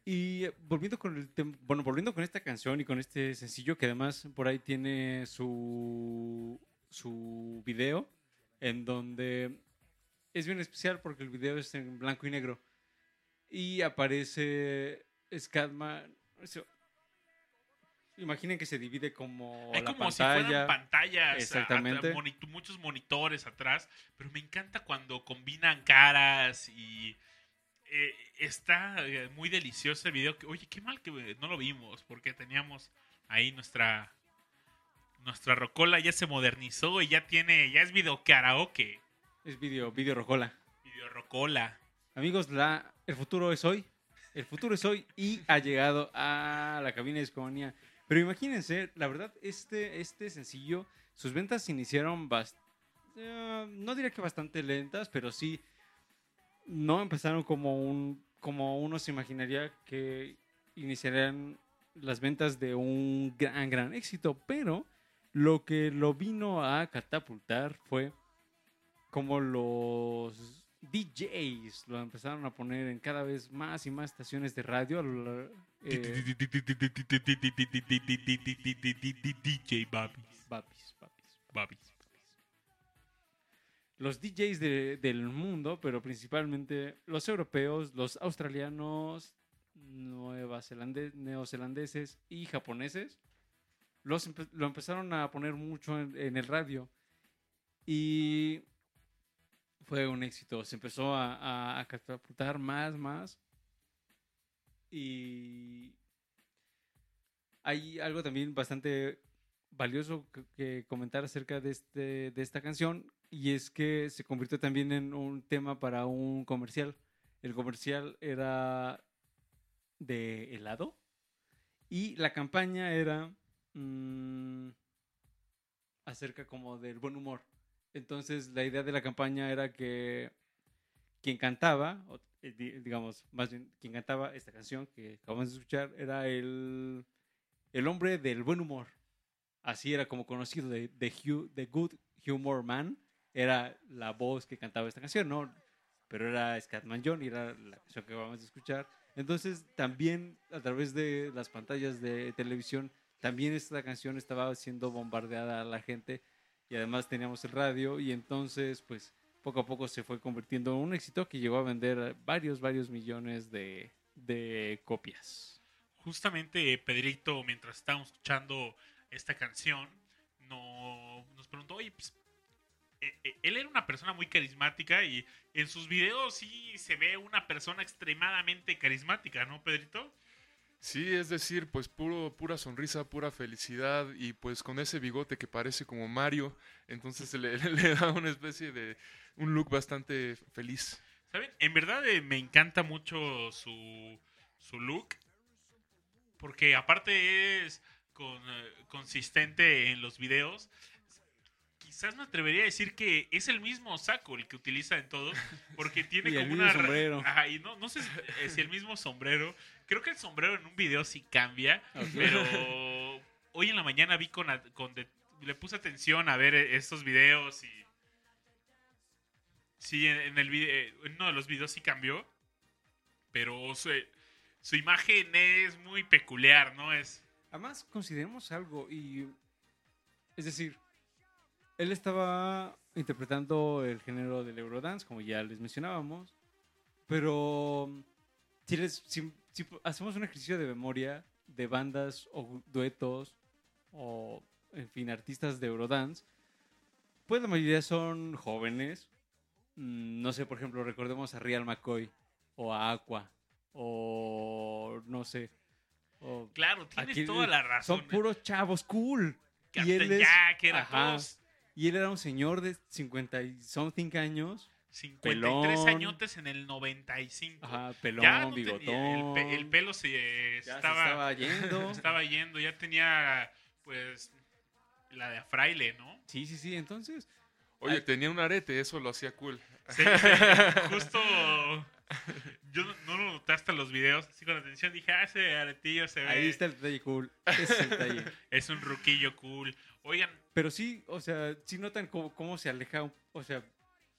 Y eh, volviendo con el bueno, volviendo con esta canción y con este sencillo que además por ahí tiene su, su video en donde es bien especial porque el video es en blanco y negro y aparece Scatman. Imaginen que se divide como Es la como si fueran pantallas, Exactamente. a- a- monito- muchos monitores atrás, pero me encanta cuando combinan caras y eh, está eh, muy delicioso el video. Oye, qué mal que eh, no lo vimos, porque teníamos ahí nuestra nuestra rocola ya se modernizó y ya tiene, ya es video karaoke, Es video, video rocola. video rocola. Amigos, la, el futuro es hoy. El futuro es hoy y ha llegado a la cabina de Discomanía. Pero imagínense, la verdad, este, este sencillo, sus ventas iniciaron bastante, no diría que bastante lentas, pero sí no empezaron como un como uno se imaginaría que iniciarían las ventas de un gran gran éxito, pero lo que lo vino a catapultar fue como los DJs lo empezaron a poner en cada vez más y más estaciones de radio. lar- eh, DJ Babis. babis, babis. Babis. Los DJs de- del mundo, pero principalmente los europeos, los australianos, neozelandeses y japoneses, los lo empezaron a poner mucho en, en el radio. Y fue un éxito. Se empezó a, catapultar más, más. Y hay algo también bastante valioso que, que comentar acerca de, este, de esta canción y es que se convirtió también en un tema para un comercial. El comercial era de helado y la campaña era mm, acerca como del buen humor. Entonces la idea de la campaña era que quien cantaba, eh, di- digamos, más bien quien cantaba esta canción que acabamos de escuchar era el, el hombre del buen humor. Así era como conocido, de, de, Good Humor Man. Era la voz que cantaba esta canción, ¿no? Pero era Scatman John y era la canción que acabamos de escuchar. Entonces, también a través de las pantallas de televisión, también esta canción estaba siendo bombardeada a la gente y además teníamos el radio y entonces, pues, poco a poco se fue convirtiendo en un éxito que llegó a vender varios, varios millones de, de copias. Justamente Pedrito, mientras estábamos escuchando esta canción, no, nos preguntó, oye, pues, eh, eh, él era una persona muy carismática y en sus videos sí se ve una persona extremadamente carismática, ¿no, Pedrito? Sí, es decir, pues puro, pura sonrisa, pura felicidad y pues con ese bigote que parece como Mario, entonces [laughs] le, da una especie de un look bastante feliz. ¿Saben? En verdad eh, me encanta mucho su, su look. Porque aparte es con, eh, consistente en los videos. Quiz- quizás me atrevería a decir que es el mismo saco el que utiliza en todos, porque [laughs] tiene Y el como mismo una... sombrero. Ajá, y no, no sé si, eh, si el mismo sombrero. Creo que el sombrero en un video sí cambia, pero [laughs] hoy en la mañana vi con... con de- le puse atención a ver eh, estos videos y... Sí, en, en el vide- en uno de los videos sí cambió, pero su, su imagen es muy peculiar, ¿no? Es... Además, consideremos algo y... Es decir, él estaba interpretando el género del Eurodance, como ya les mencionábamos, pero si, les- si- si hacemos un ejercicio de memoria de bandas o duetos o, en fin, artistas de Eurodance, pues la mayoría son jóvenes. Mm, No sé, por ejemplo, recordemos a Real McCoy o a Aqua o no sé. o Claro, tienes toda la razón. Son puros chavos cool. Y él es, Jack, era ajá, todos y él era un señor de 50 y something años. 53 pelón. añotes en el 95. Ajá, pelón, ya no tenía- bigotón. el, pe- el pelo se eh, Ya se estaba, estaba yendo. [laughs] estaba yendo, ya tenía pues la de Fraile, ¿no? Sí, sí, sí. Entonces, Oye, tenía un arete, eso lo hacía cool. Sí, sí, justo yo no, no lo noté hasta los videos, así con atención dije, ah, ese aretillo se ve, ahí está el detalle cool. Ese es el detalle. [laughs] es un ruquillo cool. Oigan, Pero sí, o sea, sí notan cómo, cómo se aleja, o sea,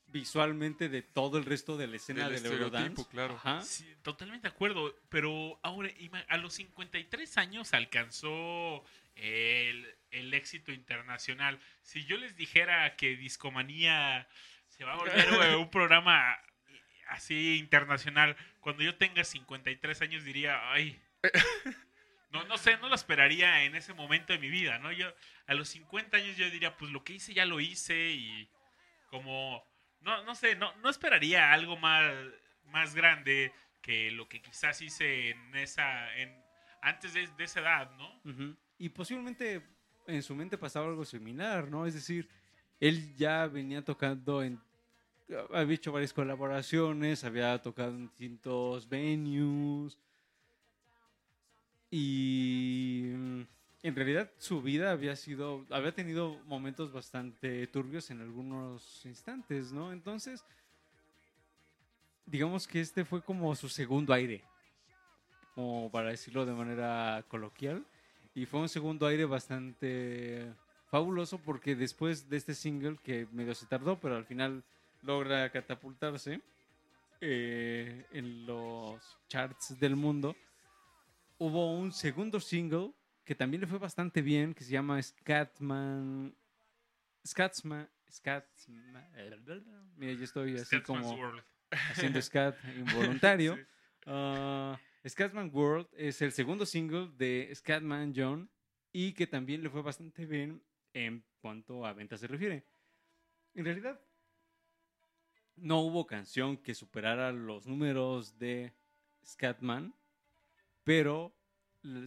visualmente de todo el resto de la escena Del del, Eurodance. claro. Ajá. Sí, totalmente de acuerdo, pero ahora a los 53 años alcanzó el, el éxito internacional. Si yo les dijera que Discomanía se va a volver eh, un programa así internacional, cuando yo tenga 53 años diría, ay, [laughs] no, no sé, no lo esperaría en ese momento de mi vida, ¿no? Yo a los 50 años yo diría, pues lo que hice ya lo hice y como no, no sé, no, no esperaría algo más, más grande que lo que quizás hice en esa, en, antes de, esa edad, ¿no? Y posiblemente en su mente pasaba algo similar, ¿no? Es decir, él ya venía tocando en... Había hecho varias colaboraciones, había tocado en distintos venues. Y mm, en realidad su vida había sido... Había tenido momentos bastante turbios en algunos instantes, ¿no? Entonces, digamos que este fue como su segundo aire. Como para decirlo de manera coloquial. Y fue un segundo aire bastante fabuloso porque después de este single, que medio se tardó, pero al final logra catapultarse eh, en los charts del mundo, hubo un segundo single que también le fue bastante bien, que se llama Scatman... Scatsman... Scatsman... Mira, yo estoy así como World. haciendo [laughs] scat involuntario. Ah, Scatman World es el segundo single de Scatman John y que también le fue bastante bien en cuanto a ventas se refiere. En realidad, no hubo canción que superara los números de Scatman, pero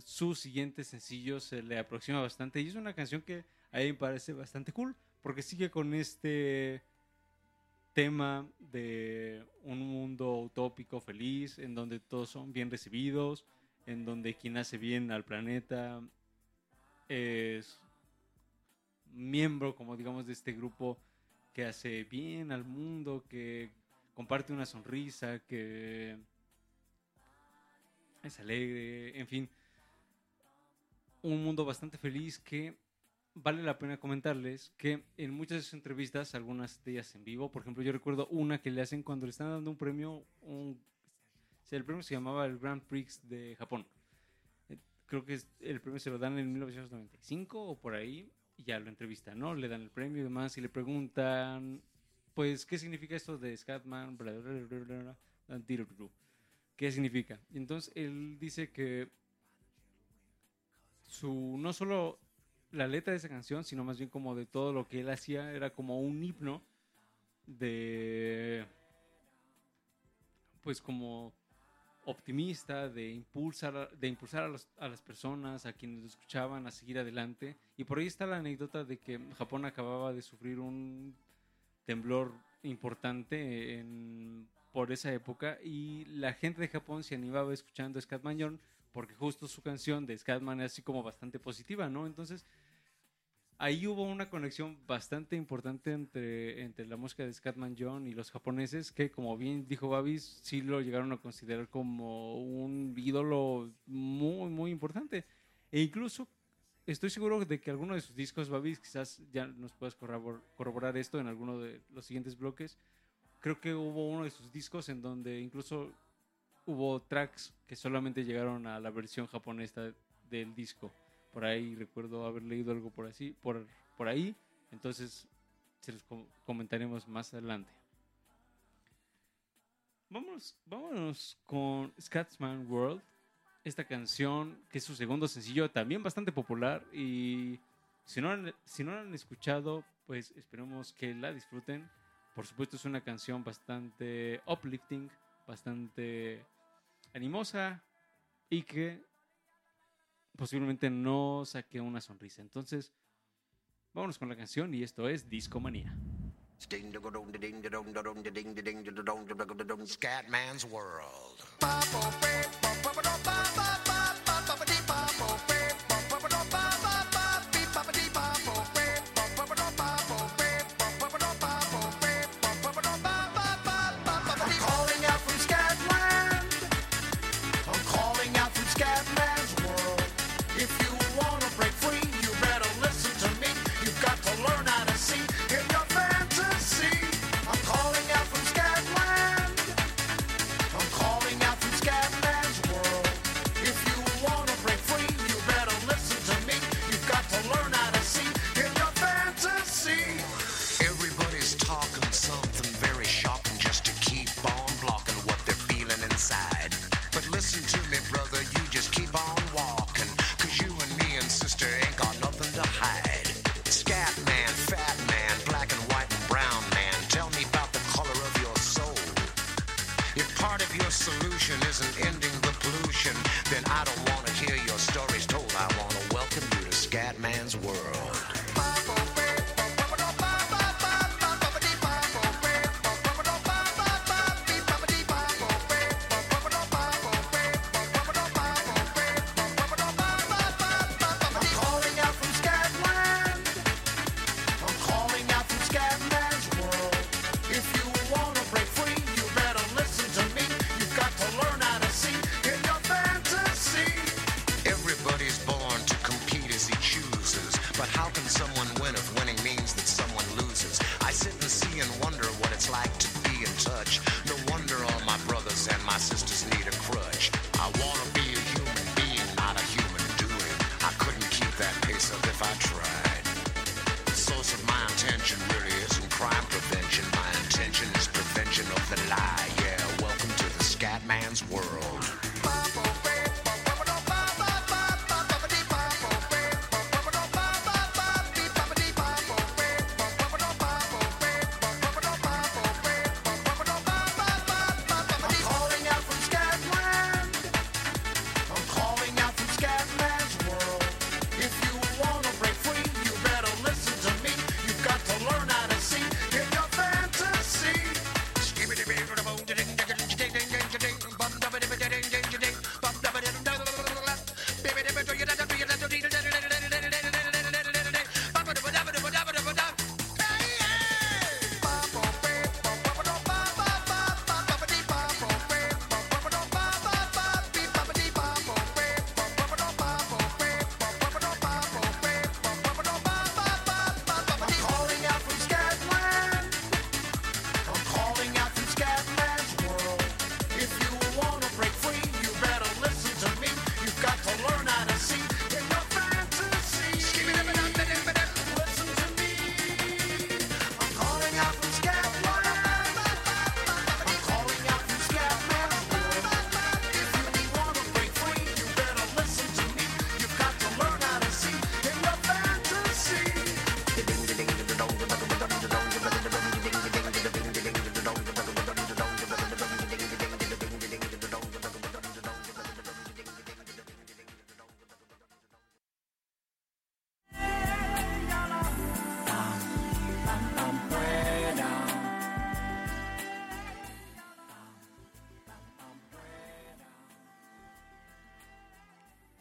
su siguiente sencillo se le aproxima bastante y es una canción que a mí me parece bastante cool porque sigue con este tema de un mundo utópico feliz en donde todos son bien recibidos, en donde quien hace bien al planeta es miembro, como digamos, de este grupo que hace bien al mundo, que comparte una sonrisa, que es alegre, en fin, un mundo bastante feliz que vale la pena comentarles que en muchas de sus entrevistas, algunas de ellas en vivo, por ejemplo, yo recuerdo una que le hacen cuando le están dando un premio, un, el premio se llamaba el Grand Prix de Japón. Eh, Creo que el premio se lo dan en 1995 o por ahí, y ya lo entrevistan, ¿no? Le dan el premio y demás, y le preguntan, pues, ¿qué significa esto de Scatman? Bla, bla, bla, ¿Qué significa? Entonces él dice que su, no solo la letra de esa canción, sino más bien como de todo lo que él hacía, era como un himno de, pues como optimista, de impulsar, de impulsar a, los- a las personas, a quienes lo escuchaban, a seguir adelante. Y por ahí está la anécdota de que Japón acababa de sufrir un temblor importante en- por esa época y la gente de Japón se animaba escuchando Scatman John porque justo su canción de Scatman es así como bastante positiva, ¿no? Entonces, ahí hubo una conexión bastante importante entre, entre la música de Scatman John y los japoneses, que como bien dijo Babis, sí lo llegaron a considerar como un ídolo muy, muy importante. E incluso estoy seguro de que alguno de sus discos, Babis, quizás ya nos puedas corrobor- corroborar esto en alguno de los siguientes bloques. Creo que hubo uno de sus discos en donde incluso hubo tracks que solamente llegaron a la versión japonesa del disco. Por ahí recuerdo haber leído algo por así, por, por ahí. Entonces se los com- comentaremos más adelante. Vamos, vámonos con Scatsman World. Esta canción, que es su segundo sencillo, también bastante popular. Y si no, si no la han escuchado, pues esperemos que la disfruten. Por supuesto, es una canción bastante uplifting, bastante animosa y que posiblemente no saque una sonrisa. Entonces, vámonos con la canción y esto es Discomanía. Scatman's.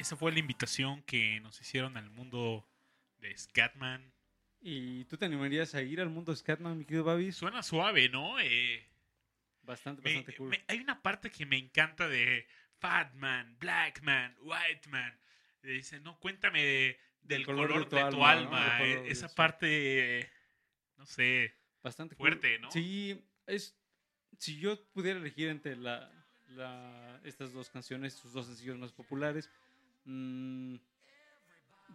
Esa fue la invitación que nos hicieron al mundo de Scatman. ¿Y tú te animarías a ir al mundo de Scatman, mi querido Babis? Suena suave, ¿no? Eh, Bastante, me- bastante cool. me- hay una parte que me encanta de Fat Man, Black Man, White Man. Le dice, no, cuéntame de- del color, de tu alma. Eh, Esa parte, no sé. Bastante cool. fuerte, ¿no? Sí, es. Si yo pudiera elegir entre la, la- estas dos canciones, sus dos sencillos más populares, mm,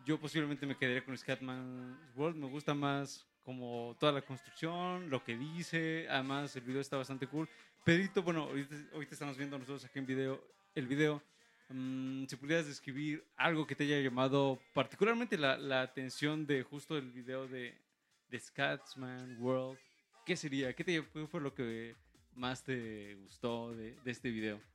yo posiblemente me quedaría con Scatman World. Me gusta más como toda la construcción, lo que dice. Además, el video está bastante cool. Pedrito, bueno, ahorita, ahorita estamos viendo nosotros aquí en video, el video. Mm, si pudieras describir algo que te haya llamado particularmente la, la atención de justo el video de, de World, ¿qué sería? ¿Qué, te, qué fue lo que más te gustó de, de este video?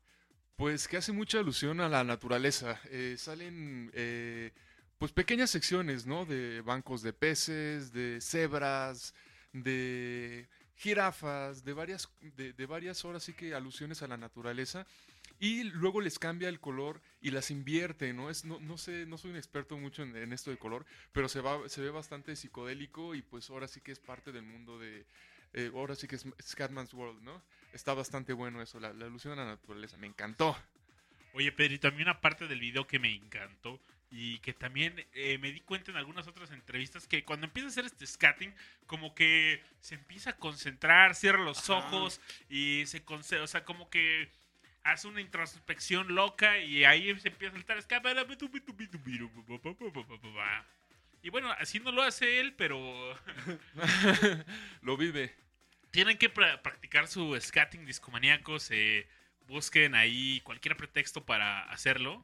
Pues que hace mucha alusión a la naturaleza. Eh, salen eh, pues pequeñas secciones, ¿no? De bancos de peces, de cebras, de jirafas, de varias, de, varias horas sí que alusiones a la naturaleza. Y luego les cambia el color y las invierte, ¿no? Es, no, no sé, no soy un experto mucho en, en esto de color, pero se, va, se ve bastante psicodélico y pues ahora sí que es parte del mundo de... eh, ahora sí que es Scatman's World, ¿no? Está bastante bueno eso, la, la alusión a la naturaleza. Me encantó. Oye, Pedrito, a mí una parte del video que me encantó y que también eh, me di cuenta en algunas otras entrevistas que cuando empieza a hacer este scatting, como que se empieza a concentrar, cierra los ojos y se concentra, o sea, como que hace una introspección loca y ahí se empieza a saltar y bueno, así no lo hace él, pero Lo vive. Tienen que pra- practicar su scatting discomaníacos. eh, busquen ahí cualquier pretexto para hacerlo.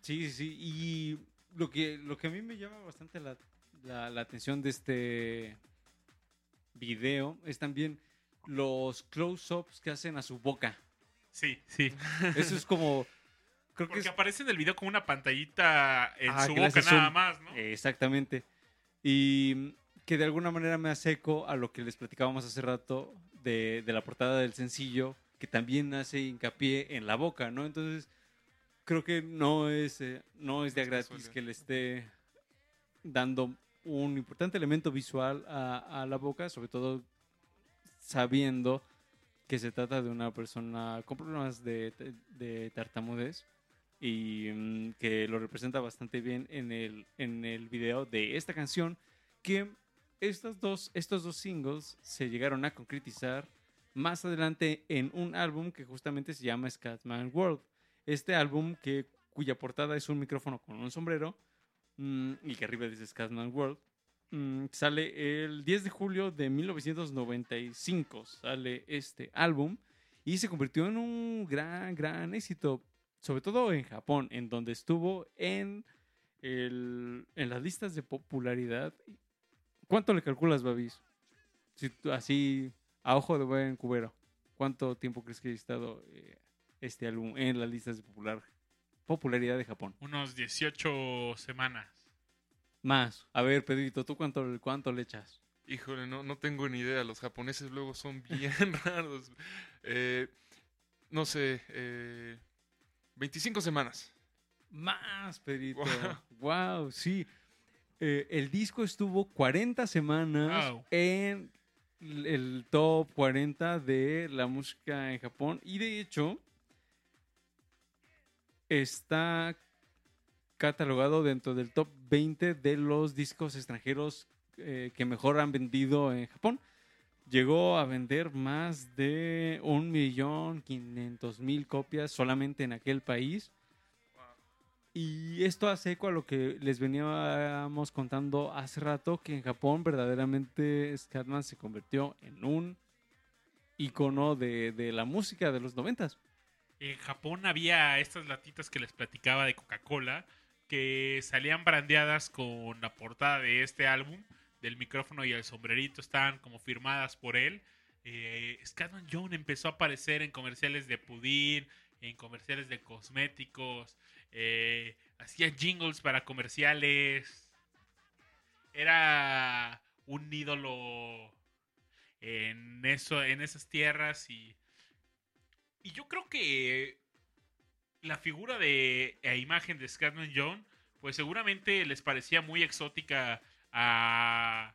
Sí, sí. Y lo que, lo que a mí me llama bastante la, la- la atención de este video es también los close-ups que hacen a su boca. Sí, sí. [laughs] Eso es como... Creo que Porque es aparece en el video como una pantallita en Ah, su que boca nada más, ¿no? Exactamente. Y que de alguna manera me hace eco a lo que les platicábamos hace rato de, de la portada del sencillo, que también hace hincapié en la boca, ¿no? Entonces, creo que no es, eh, no es de gratis casualidad. que le esté dando un importante elemento visual a, a la boca, sobre todo sabiendo que se trata de una persona con problemas de, de tartamudez y mm, que lo representa bastante bien en el, en el video de esta canción, que estos dos, estos dos singles se llegaron a concretizar más adelante en un álbum que justamente se llama Scatman World. Este álbum que, cuya portada es un micrófono con un sombrero mm, y que arriba dice Scatman World, mm, sale el 10 de julio de 1995. Sale este álbum y se convirtió en un gran, gran éxito sobre todo en Japón, en donde estuvo en, el- en las listas de popularidad. ¿Cuánto le calculas, Babis? Si tú- así, a ojo de buen cubero, ¿cuánto tiempo crees que ha estado eh, este álbum en las listas de popular, popularidad de Japón? Unos 18 semanas. Más. A ver, Pedrito, ¿tú cuánto, cuánto le echas? Híjole, no, no tengo ni idea. Los japoneses luego son bien [laughs] raros. Eh, no sé, eh, 25 semanas. Más, Pedrito. Wow, sí. Eh, el disco estuvo 40 semanas Wow. en el top 40 de la música en Japón. Y de hecho, está catalogado dentro del top 20 de los discos extranjeros eh, que mejor han vendido en Japón. Llegó a vender más de 1.500.000 copias solamente en aquel país. Y esto hace eco a lo que les veníamos contando hace rato, que en Japón verdaderamente Scatman se convirtió en un icono de, de la música de los noventas. En Japón había estas latitas que les platicaba de Coca-Cola que salían brandeadas con la portada de este álbum, del micrófono y el sombrerito, estaban como firmadas por él. Eh, Scatman John empezó a aparecer en comerciales de pudín, en comerciales de cosméticos, eh, hacía jingles para comerciales. Era un ídolo en eso, en esas tierras y y yo creo que la figura de e imagen de Scatman John pues seguramente les parecía muy exótica a,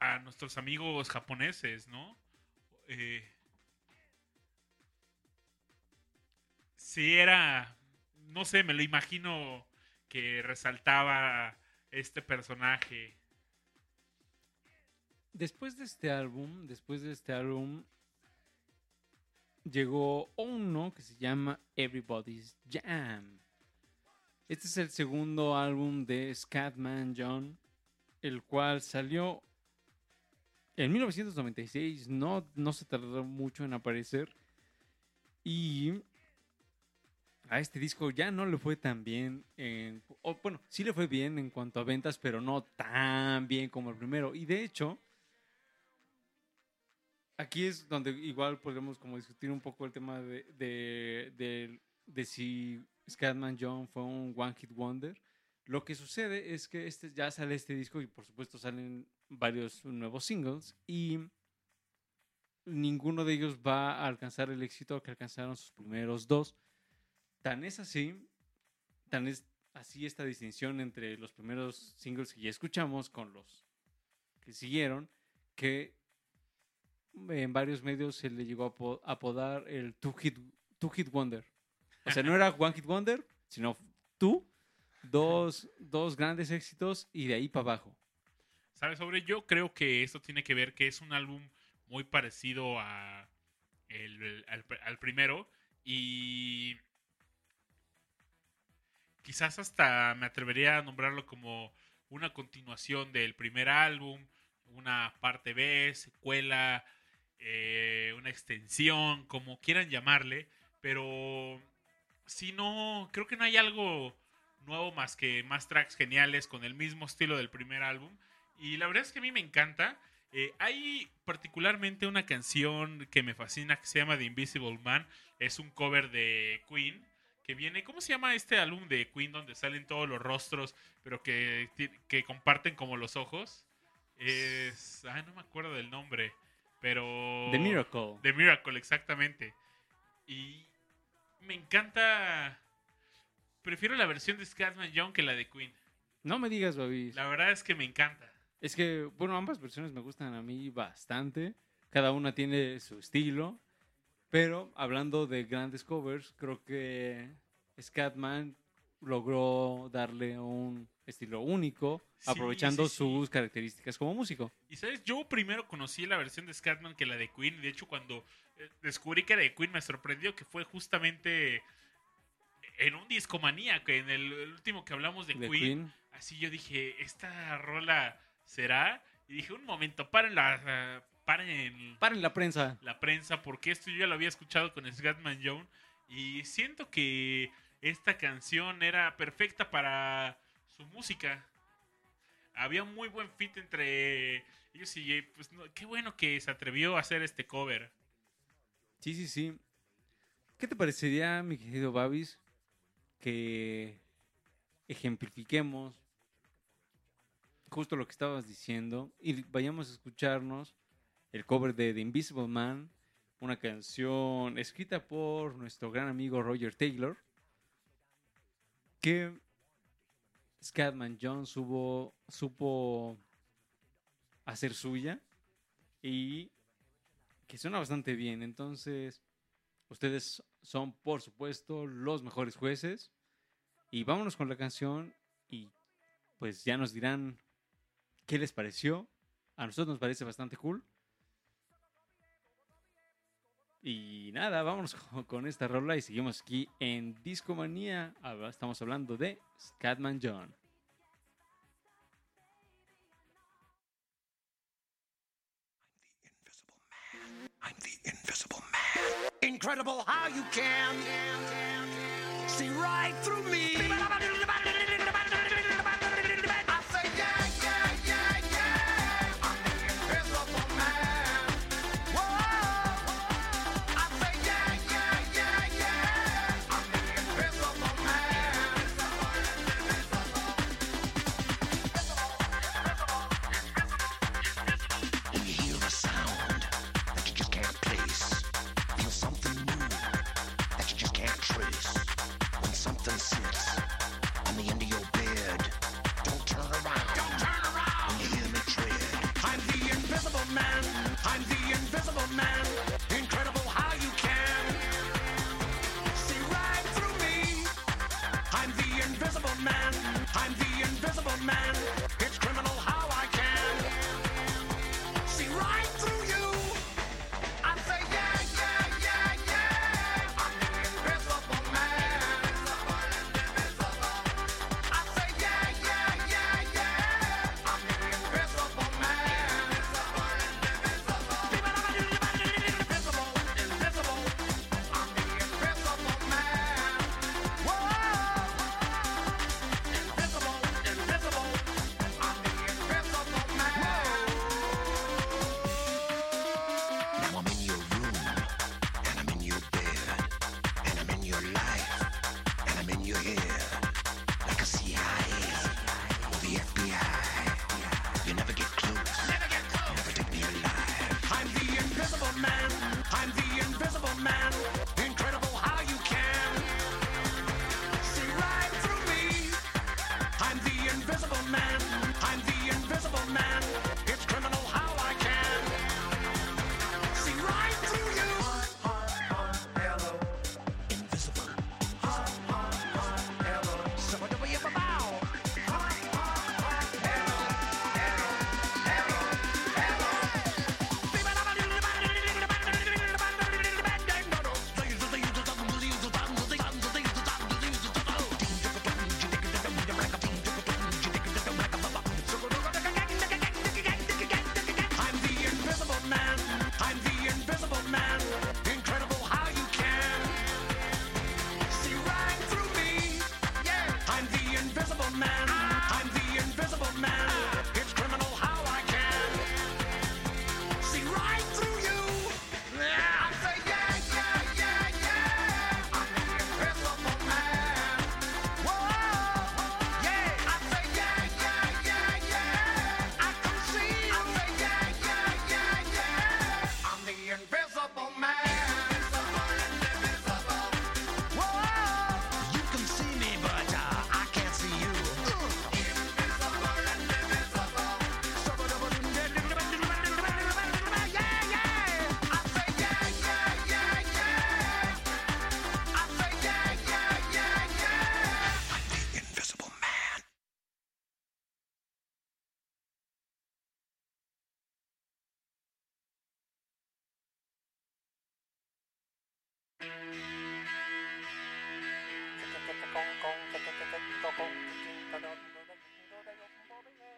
a nuestros amigos japoneses, ¿no? Eh, sí era, no sé, me lo imagino que resaltaba este personaje. Después de este álbum, después de este álbum, llegó uno que se llama Everybody's Jam. Este es el segundo álbum de Scatman John, el cual salió en 1996. No, no se tardó mucho en aparecer. Y a este disco ya no le fue tan bien. En, bueno, sí le fue bien en cuanto a ventas, pero no tan bien como el primero. Y de hecho, aquí es donde igual podemos como discutir un poco el tema de, de, de- de si Scatman John fue un One Hit Wonder. Lo que sucede es que este, ya sale este disco y por supuesto salen varios nuevos singles y ninguno de ellos va a alcanzar el éxito que alcanzaron sus primeros dos. Tan es así, tan es así esta distinción entre los primeros singles que ya escuchamos con los que siguieron, que en varios medios se le llegó a apo- apodar el Two Hit, two hit Wonder. O sea, no era One Hit Wonder, sino tú, dos, dos grandes éxitos y de ahí para abajo. ¿Sabes? Sobre yo creo que esto tiene que ver que es un álbum muy parecido a el- al, al primero y quizás hasta me atrevería a nombrarlo como una continuación del primer álbum, una parte B, secuela, eh, una extensión, como quieran llamarle, pero si no, creo que no hay algo nuevo más que más tracks geniales con el mismo estilo del primer álbum. Y la verdad es que a mí me encanta. Eh, hay particularmente una canción que me fascina que se llama The Invisible Man. Es un cover de Queen. Que viene, ¿cómo se llama este álbum de Queen donde salen todos los rostros, pero que, que comparten como los ojos? Es. Ah, no me acuerdo del nombre. Pero. The Miracle. The Miracle, exactamente. Y me encanta. Prefiero la versión de Scatman John que la de Queen. No me digas, Babis. La verdad es que me encanta. Es que, bueno, ambas versiones me gustan a mí bastante. Cada una tiene su estilo. Pero hablando de grandes covers, creo que Scatman logró darle un estilo único, Sí, aprovechando sí, sí. sus características como músico. Y sabes, yo primero conocí la versión de Scatman que la de Queen. De hecho, cuando eh, descubrí que era de Queen, me sorprendió que fue justamente en un discomanía, que en el, el último que hablamos de, De Queen, Queen. Así yo dije, ¿esta rola será? Y dije, un momento, paren la, paren Paren la prensa. la prensa, porque esto yo ya lo había escuchado con Scatman John. Y siento que esta canción era perfecta para su música. Había un muy buen fit entre ellos y pues no, qué bueno que se atrevió a hacer este cover. Sí, sí, sí. ¿Qué te parecería, mi querido Babis, que ejemplifiquemos justo lo que estabas diciendo y vayamos a escucharnos el cover de The Invisible Man, una canción escrita por nuestro gran amigo Roger Taylor, que Scatman John supo, supo hacer suya y que suena bastante bien. Entonces, ustedes son, por supuesto, los mejores jueces. Y vámonos con la canción y pues ya nos dirán qué les pareció. A nosotros nos parece bastante cool. Y nada, vámonos [laughs] con, esta rola y seguimos aquí en Discomanía. Estamos hablando de Scatman John. I'm the invisible man. Incredible how you can see right through me.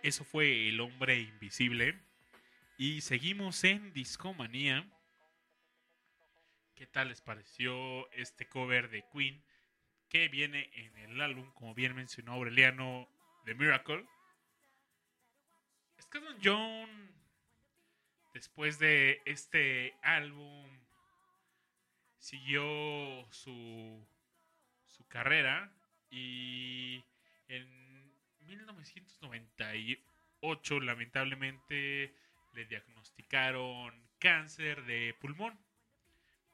Eso fue El Hombre Invisible. Y seguimos en Discomanía. ¿Qué tal les pareció este cover de Queen? Que viene en el álbum, como bien mencionó Aureliano, The Miracle. Scotland John, después de este álbum, siguió su, su carrera y en 1998 lamentablemente le diagnosticaron cáncer de pulmón,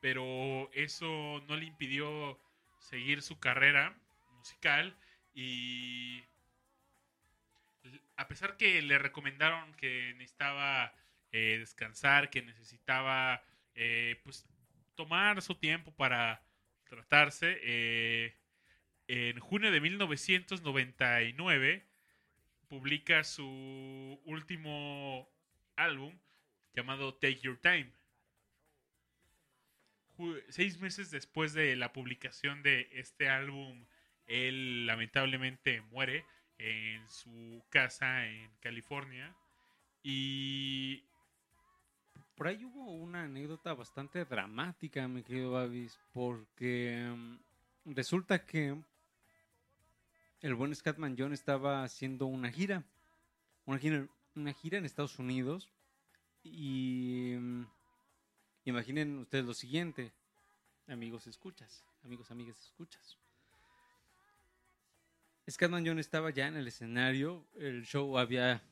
pero eso no le impidió seguir su carrera musical y a pesar que le recomendaron que necesitaba eh, descansar, que necesitaba eh, pues tomar su tiempo para tratarse, eh, en junio de 1999 publica su último álbum llamado Take Your Time. Seis meses después de la publicación de este álbum, él lamentablemente muere en su casa en California. Y Por ahí hubo una anécdota bastante dramática, mi querido Babis, porque mm, resulta que el buen Scatman John estaba haciendo una gira, una gira, en Estados Unidos y mm, imaginen ustedes lo siguiente, amigos escuchas, amigos, amigas escuchas. Scatman John estaba ya en el escenario, el show había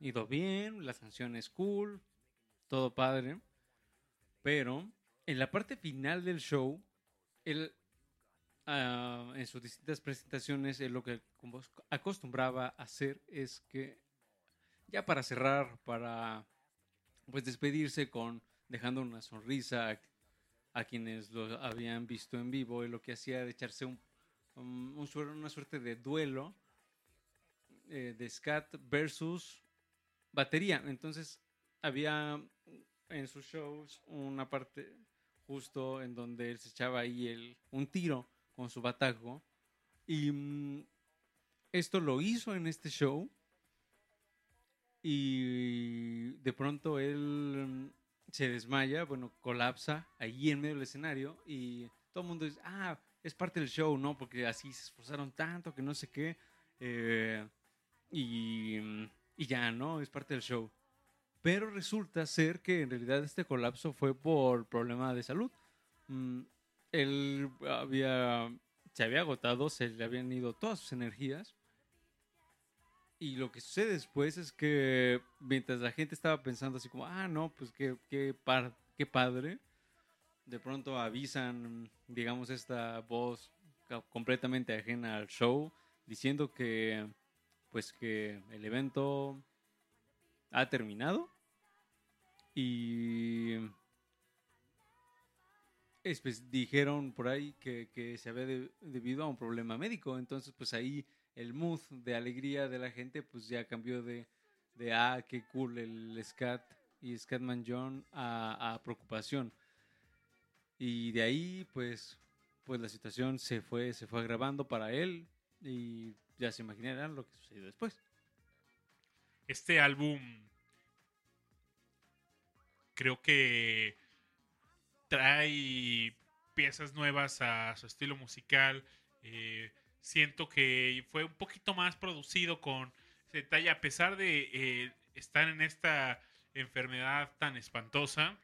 ido bien, las canciones cool, todo padre. Pero en la parte final del show, él, ah, en sus distintas presentaciones, él lo que acostumbraba hacer es que, ya para cerrar, para pues despedirse con dejando una sonrisa a, quienes lo habían visto en vivo, él lo que hacía era echarse un, un- un una suerte de duelo eh, de scat versus batería. Entonces había en sus shows una parte justo en donde él se echaba ahí el, un tiro con su bataco. Y mm, esto lo hizo en este show. Y de pronto él mm, se desmaya, bueno, colapsa ahí en medio del escenario. Y todo el mundo dice, ah, es parte del show, ¿no? Porque así se esforzaron tanto que no sé qué. eh, y, mm, y ya, ¿no? Es parte del show. Pero resulta ser que en realidad este colapso fue por problema de salud. Mm, él había, se había agotado, se le habían ido todas sus energías. Y lo que sucede después es que mientras la gente estaba pensando así como, ah, no, pues qué, qué, par- qué padre, de pronto avisan, digamos, esta voz completamente ajena al show, diciendo que, pues que el evento ha terminado y es, pues, dijeron por ahí que, que se había de- debido a un problema médico. Entonces, pues ahí el mood de alegría de la gente, pues ya cambió de, de ah, qué cool el Scat y Scatman John a, a preocupación. Y de ahí, pues, pues la situación se fue, se fue agravando para él y ya se imaginarán lo que sucedió después. este álbum creo que trae piezas nuevas a su estilo musical. Eh, siento que fue un poquito más producido con detalle, a pesar de eh, estar en esta enfermedad tan espantosa.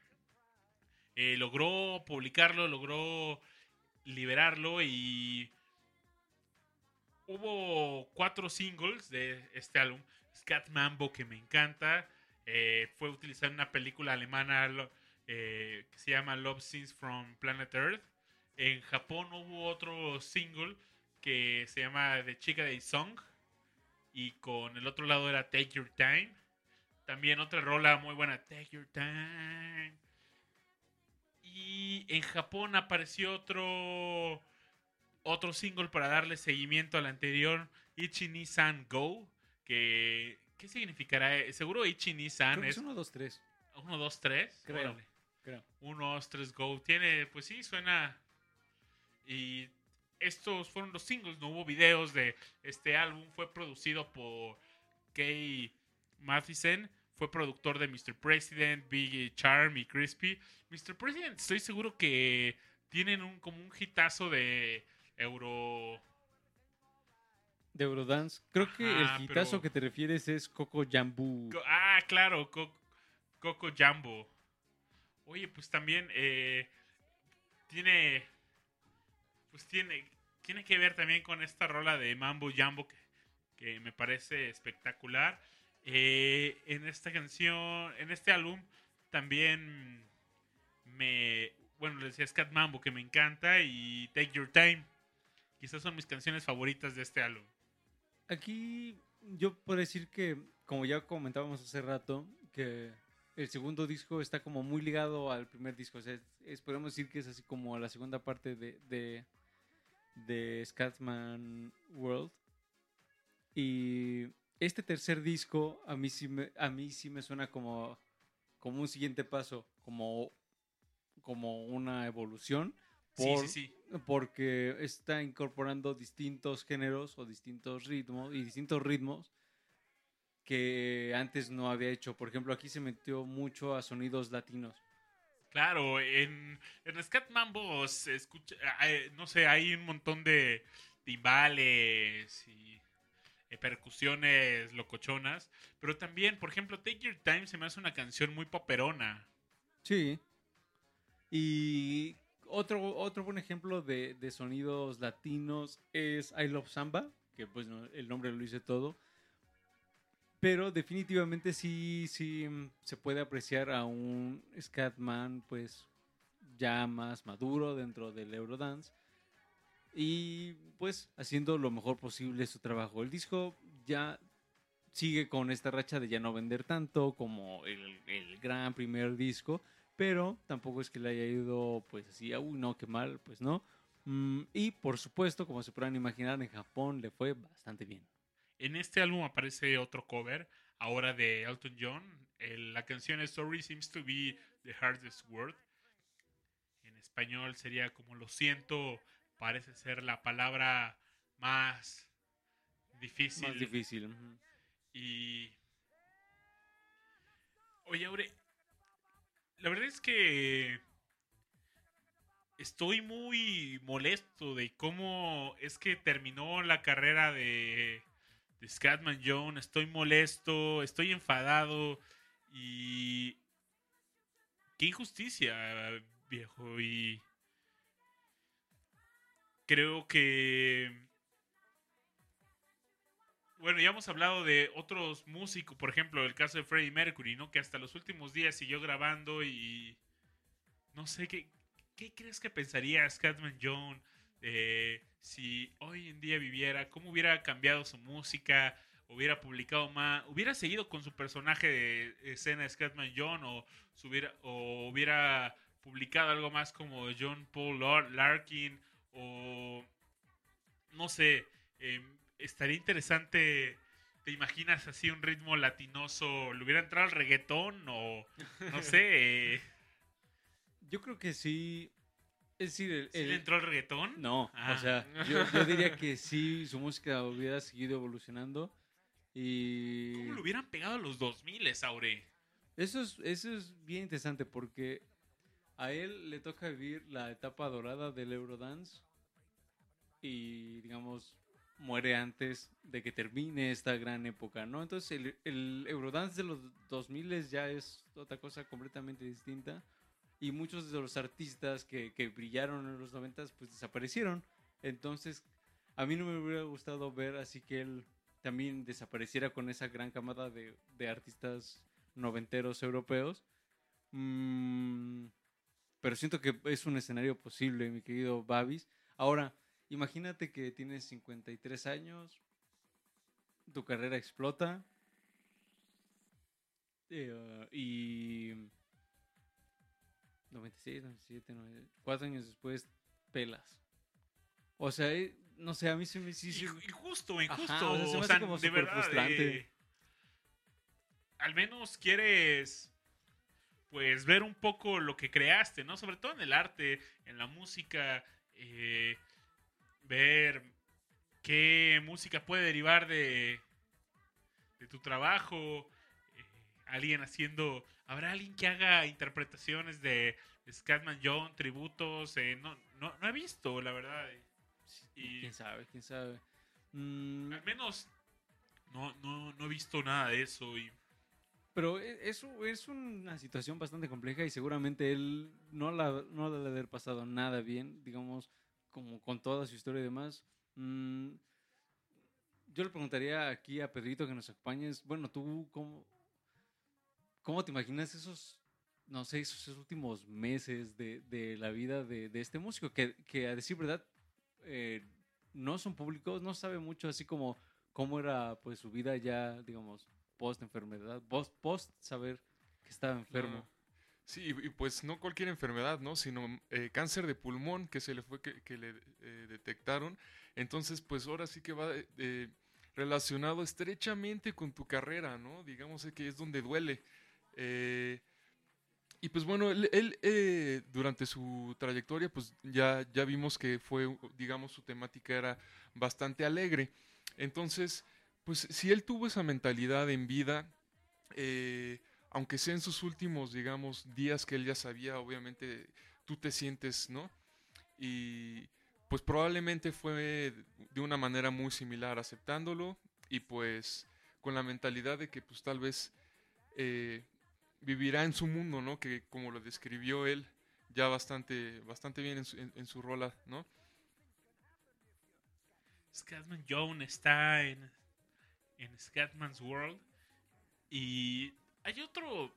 eh, logró publicarlo, logró liberarlo y hubo cuatro singles de este álbum. Scat Mambo, que me encanta. fue utilizado en una película alemana eh, que se llama Love Scenes from Planet Earth. En Japón hubo otro single que se llama The Chica Day Song. Y con el otro lado era Take Your Time. También otra rola muy buena, Take Your Time. Y en Japón apareció otro otro single para darle seguimiento al anterior, Ichi-ni-san Go, que ¿qué significará? Eh, Seguro Ichi-ni-san es es 1, 2, 3. 1 2 3. Creo. Creo. 1 2 3 Go. Tiene, pues sí, suena y estos fueron los singles, no hubo videos de este álbum, fue producido por K. Mathisen fue productor de Mr. President, Big Charm y Crispy. Mr. President, estoy seguro que tienen un como un hitazo de Euro. De Eurodance. Creo que Ajá, el hitazo pero- que te refieres es Coco Jambu. Ah, claro, Co- Coco Jumbo. Oye, pues también eh, tiene. Pues tiene. Tiene que ver también con esta rola de Mambo Jumbo que, me parece espectacular. Eh, en esta canción, en este álbum, también me. Bueno, les decía Scat Mambo que me encanta y Take Your Time. Quizás son mis canciones favoritas de este álbum. Aquí yo puedo decir que, como ya comentábamos hace rato, que el segundo disco está como muy ligado al primer disco. O sea, es, es- podemos decir que es así como la segunda parte de, de, de Scatman World. Y este tercer disco a mí sí me, a mí sí me suena como, como un siguiente paso, como, como una evolución. Sí, sí, sí. porque está incorporando distintos géneros o distintos ritmos y distintos ritmos que antes no había hecho. Por ejemplo, aquí se metió mucho a sonidos latinos. Claro, en, en Scat Mambo se escucha, eh, no sé, hay un montón de timbales y eh, percusiones locochonas, pero también, por ejemplo, Take Your Time se me hace una canción muy poperona. Sí. Y otro, otro buen ejemplo de, de sonidos latinos es I Love Samba, que pues no, el nombre lo dice todo. Pero definitivamente sí, sí mm, se puede apreciar a un Scatman pues ya más maduro dentro del Eurodance. Y pues haciendo lo mejor posible su trabajo. El disco ya sigue con esta racha de ya no vender tanto como el, el gran primer disco, pero tampoco es que le haya ido pues así, uy, no, qué mal, pues no. Mm, y por supuesto, como se podrán imaginar, en Japón le fue bastante bien. En este álbum aparece otro cover, ahora de Elton John. El- la canción es Sorry Seems to Be the Hardest Word. En español sería como lo siento, parece ser la palabra más difícil. Más difícil. Y. Oye, Aure. La verdad es que. Estoy muy molesto de cómo es que terminó la carrera de. Scatman John. Estoy molesto, estoy enfadado. Y. Qué injusticia, viejo. Y. Creo que bueno, ya hemos hablado de otros músicos, por ejemplo, el caso de Freddie Mercury, ¿no? Que hasta los últimos días siguió grabando y no sé qué, qué crees que pensaría Scatman John eh, si hoy en día viviera, cómo hubiera cambiado su música, hubiera publicado más, hubiera seguido con su personaje de escena de Scatman John o, se hubiera, o hubiera publicado algo más como John Paul Lar- Larkin o no sé, eh, estaría interesante. ¿Te imaginas así un ritmo latinoso? ¿Le hubiera entrado al reggaetón o no sé? [laughs] Yo creo que sí. Es decir, el, ¿sí el- le entró al reggaetón? No, Ah. o sea, yo, yo diría que sí, su música hubiera seguido evolucionando. Y ¿Cómo le hubieran pegado a los 2000, Aure? eso es, eso es bien interesante porque a él le toca vivir la etapa dorada del Eurodance y, digamos, muere antes de que termine esta gran época, ¿no? Entonces, el, el Eurodance de los 2000 ya es otra cosa completamente distinta y muchos de los artistas que, que brillaron en los 90 pues desaparecieron. Entonces, a mí no me hubiera gustado ver así que él también desapareciera con esa gran camada de, de artistas noventeros europeos. Mm, pero siento que es un escenario posible, mi querido Babis. Ahora, imagínate que tienes 53 años, tu carrera explota eh, y 96, 97, 90, cuatro años después pelas. O sea, eh, no sé, a mí se me Inju- Injusto, injusto. Ajá, o sea, se me o hace sea, como de verdad. frustrante. eh, al menos quieres, pues, ver un poco lo que creaste, ¿no? Sobre todo en el arte, en la música, eh, ver qué música puede derivar de, de tu trabajo, eh, alguien haciendo, habrá alguien que haga interpretaciones de Scatman John, tributos, eh, no, no, no he visto, la verdad. eh. Y ¿Quién sabe? ¿Quién sabe? Mm, al menos no, no, no he visto nada de eso y Pero e- eso es una situación bastante compleja y seguramente él no la, no le ha de haber pasado nada bien, digamos, como con toda su historia y demás. Mm, yo le preguntaría aquí a Pedrito que nos acompañes, bueno, tú, ¿cómo, cómo te imaginas esos, no sé, esos últimos meses de, de la vida de, de este músico? Que, que a decir verdad, eh, no son públicos, no sabe mucho así como cómo era pues su vida ya, digamos, post enfermedad, post, post saber que estaba enfermo. Sí, y pues no cualquier enfermedad, ¿no? Sino eh, cáncer de pulmón que se le fue que, que le eh, detectaron. Entonces, pues ahora sí que va eh, relacionado estrechamente con tu carrera, ¿no? Digamos eh, que es donde duele. Eh, y pues bueno, él, eh, durante su trayectoria, pues ya, ya vimos que fue, digamos, su temática era bastante alegre. Entonces, pues si él tuvo esa mentalidad en vida, eh, aunque sea en sus últimos, digamos, días que él ya sabía, obviamente tú te sientes, ¿no? Y pues probablemente fue de una manera muy similar aceptándolo y pues con la mentalidad de que pues tal vez vivirá en su mundo, ¿no? Que como lo describió él ya bastante, bastante bien en su, en- su rola, ¿no? Scatman John está en, en Scatman's World. Y hay otro.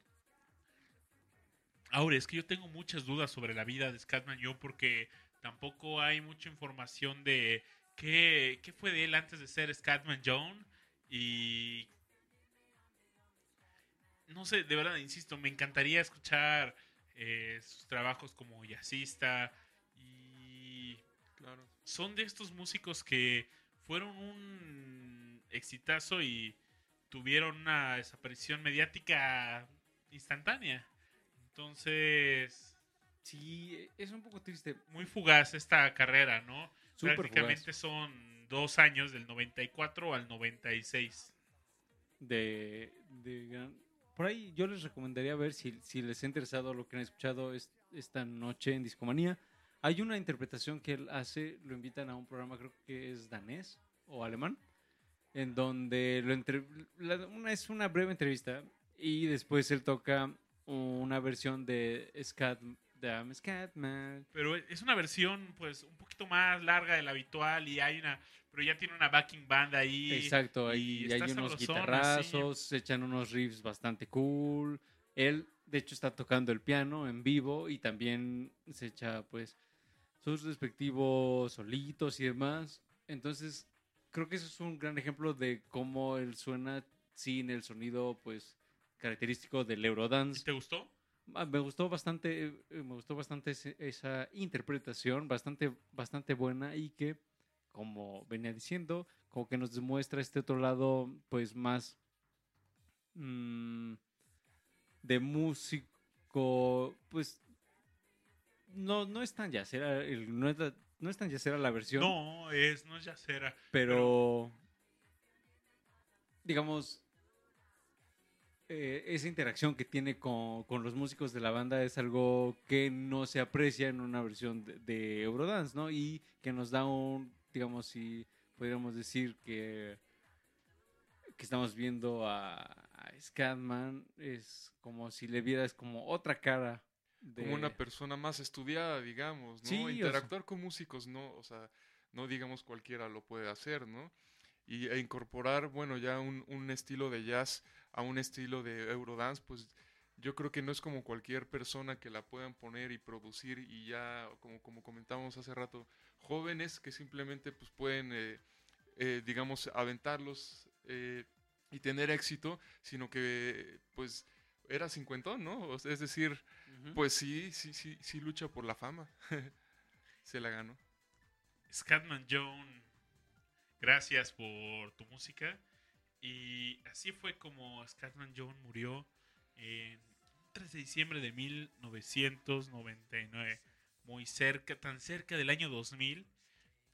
Ahora, es que yo tengo muchas dudas sobre la vida de Scatman John porque tampoco hay mucha información de qué, qué fue de él antes de ser Scatman John. Y. No sé, de verdad, insisto, me encantaría escuchar eh, sus trabajos como jazzista. Y Claro. son de estos músicos que fueron un exitazo y tuvieron una desaparición mediática instantánea. Entonces, Sí, es un poco triste. muy fugaz esta carrera, ¿no? Prácticamente son dos años, del 94 al 96. de, de gran- Por ahí yo les recomendaría ver si, si les ha interesado lo que han escuchado es- esta noche en Discomanía. Hay una interpretación que él hace, lo invitan a un programa, creo que es danés o alemán, en donde lo entre- la- una, es una breve entrevista y después él toca una versión de Scat. Pero es una versión, pues, un poquito más larga de la habitual y hay una... Pero ya tiene una backing band ahí. Exacto, y ahí hay unos guitarrazos, se echan unos riffs bastante cool. Él, de hecho, está tocando el piano en vivo y también se echa, pues, sus respectivos solitos y demás. Entonces, creo que eso es un gran ejemplo de cómo él suena sin el sonido, pues, característico del ¿Y Eurodance. ¿Te gustó? Ah, Me gustó bastante, eh, me gustó bastante esa interpretación, bastante, bastante buena y que, como venía diciendo, como que nos demuestra este otro lado, pues más mm, de músico, pues no, no es tan yacera, el- no es, la- no es tan yacera la versión, No, es, no es yacera. pero digamos eh, esa interacción que tiene con, con los músicos de la banda es algo que no se aprecia en una versión de, de Eurodance, ¿no? Y que nos da un, digamos, si podríamos decir que, que estamos viendo a, a Scatman, es como si le vieras como otra cara. De, Como una persona más estudiada, digamos, ¿no? Sí, o sea- Interactuar con músicos, no, o sea, no digamos cualquiera lo puede hacer, ¿no? Y e incorporar, bueno, ya un, un estilo de jazz a un estilo de Eurodance, pues yo creo que no es como cualquier persona que la puedan poner y producir y ya, como, como comentábamos hace rato, jóvenes que simplemente pues pueden, eh, eh, digamos, aventarlos eh, y tener éxito, sino que pues era cincuentón, ¿no? O sea, es decir, Ujú. pues sí, sí, sí, sí lucha por la fama. [laughs] Se la ganó. Scatman John, gracias por tu música. Y así fue como Scatman John murió en 3 de diciembre de 1999. Muy cerca, tan cerca del año 2000.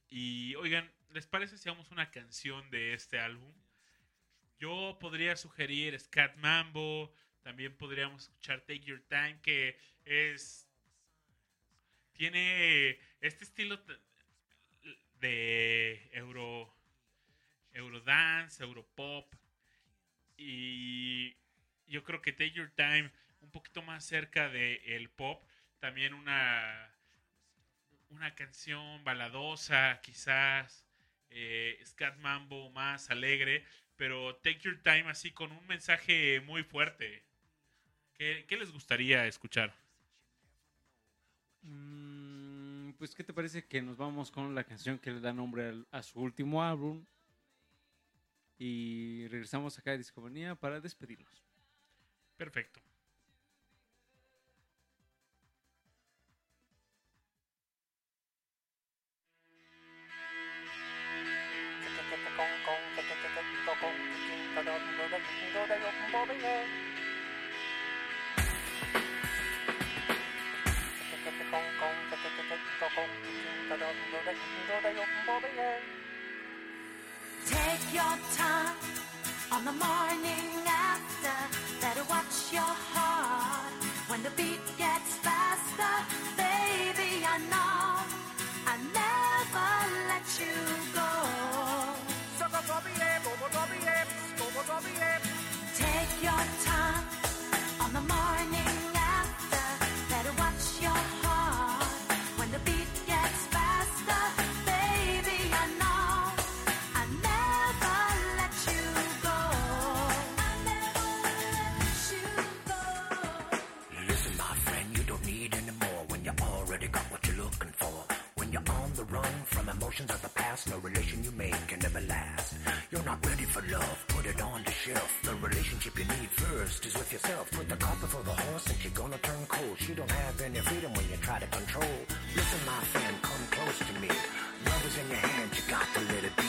Y oigan, ¿les parece si hagamos una canción de este álbum? Yo podría sugerir Scat Mambo, también podríamos escuchar Take Your Time, que es... Tiene este estilo de euro... Eurodance, Europop. Y yo creo que Take Your Time, un poquito más cerca del pop, también una, una canción baladosa, quizás eh, Scat Mambo más alegre, pero Take Your Time así con un mensaje muy fuerte. ¿Qué, qué les gustaría escuchar? Mm, pues, ¿qué te parece que nos vamos con la canción que le da nombre al- a su último álbum? Y regresamos acá a Discomanía para despedirnos. Perfecto. For love, put it on the shelf. The relationship you need first is with yourself. Put the cart before the horse and you're gonna turn cold. You don't have any freedom when you try to control. Listen, my friend, come close to me. Love is in your hands, you got to let it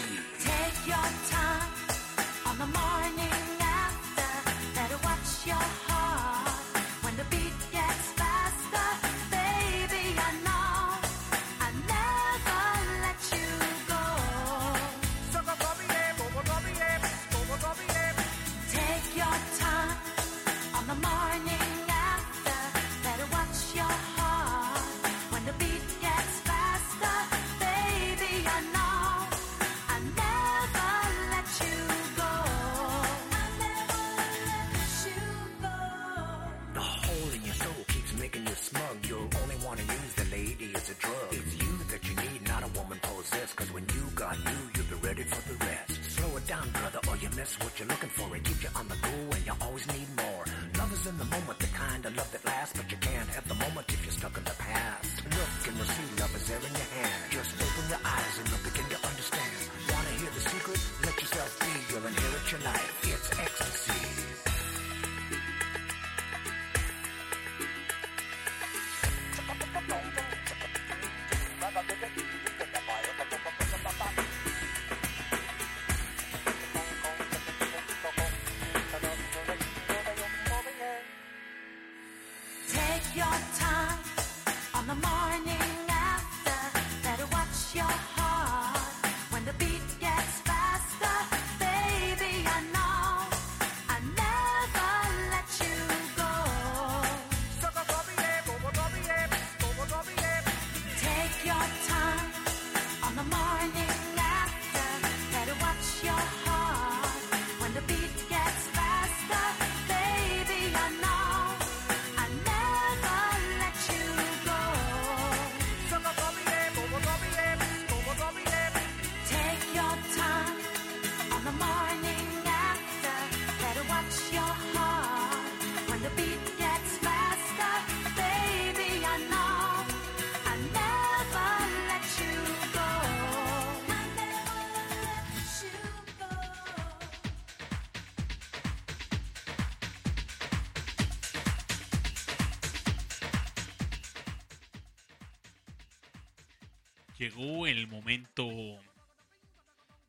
Llegó el momento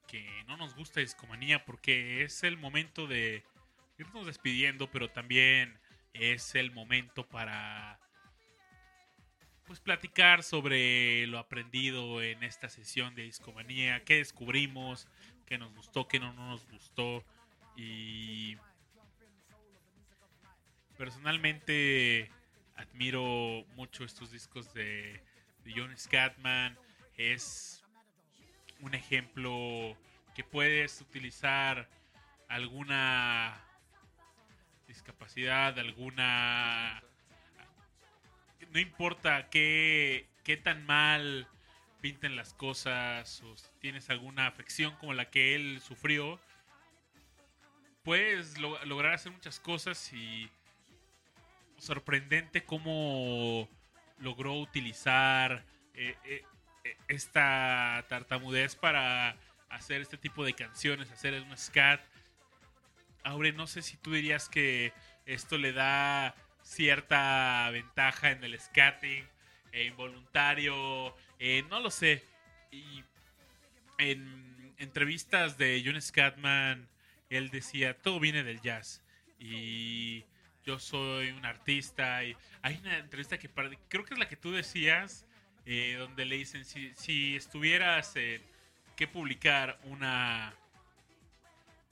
que no nos gusta Discomanía porque es el momento de irnos despidiendo, pero también es el momento para pues platicar sobre lo aprendido en esta sesión de Discomanía, qué descubrimos, qué nos gustó, qué no nos gustó. Y personalmente admiro mucho estos discos de, de John Scatman. Es un ejemplo que puedes utilizar alguna discapacidad, alguna... No importa qué, qué tan mal pinten las cosas o si tienes alguna afección como la que él sufrió, puedes lo- lograr hacer muchas cosas y sorprendente cómo logró utilizar eh, eh, esta tartamudez para hacer este tipo de canciones, hacer un scat. Aure, no sé si tú dirías que esto le da cierta ventaja en el scatting, eh, involuntario, eh, no lo sé. Y en entrevistas de John Scatman, él decía, todo viene del jazz. Y yo soy un artista. Y hay una entrevista que creo que es la que tú decías, eh, donde le dicen, si, si estuvieras eh, que publicar una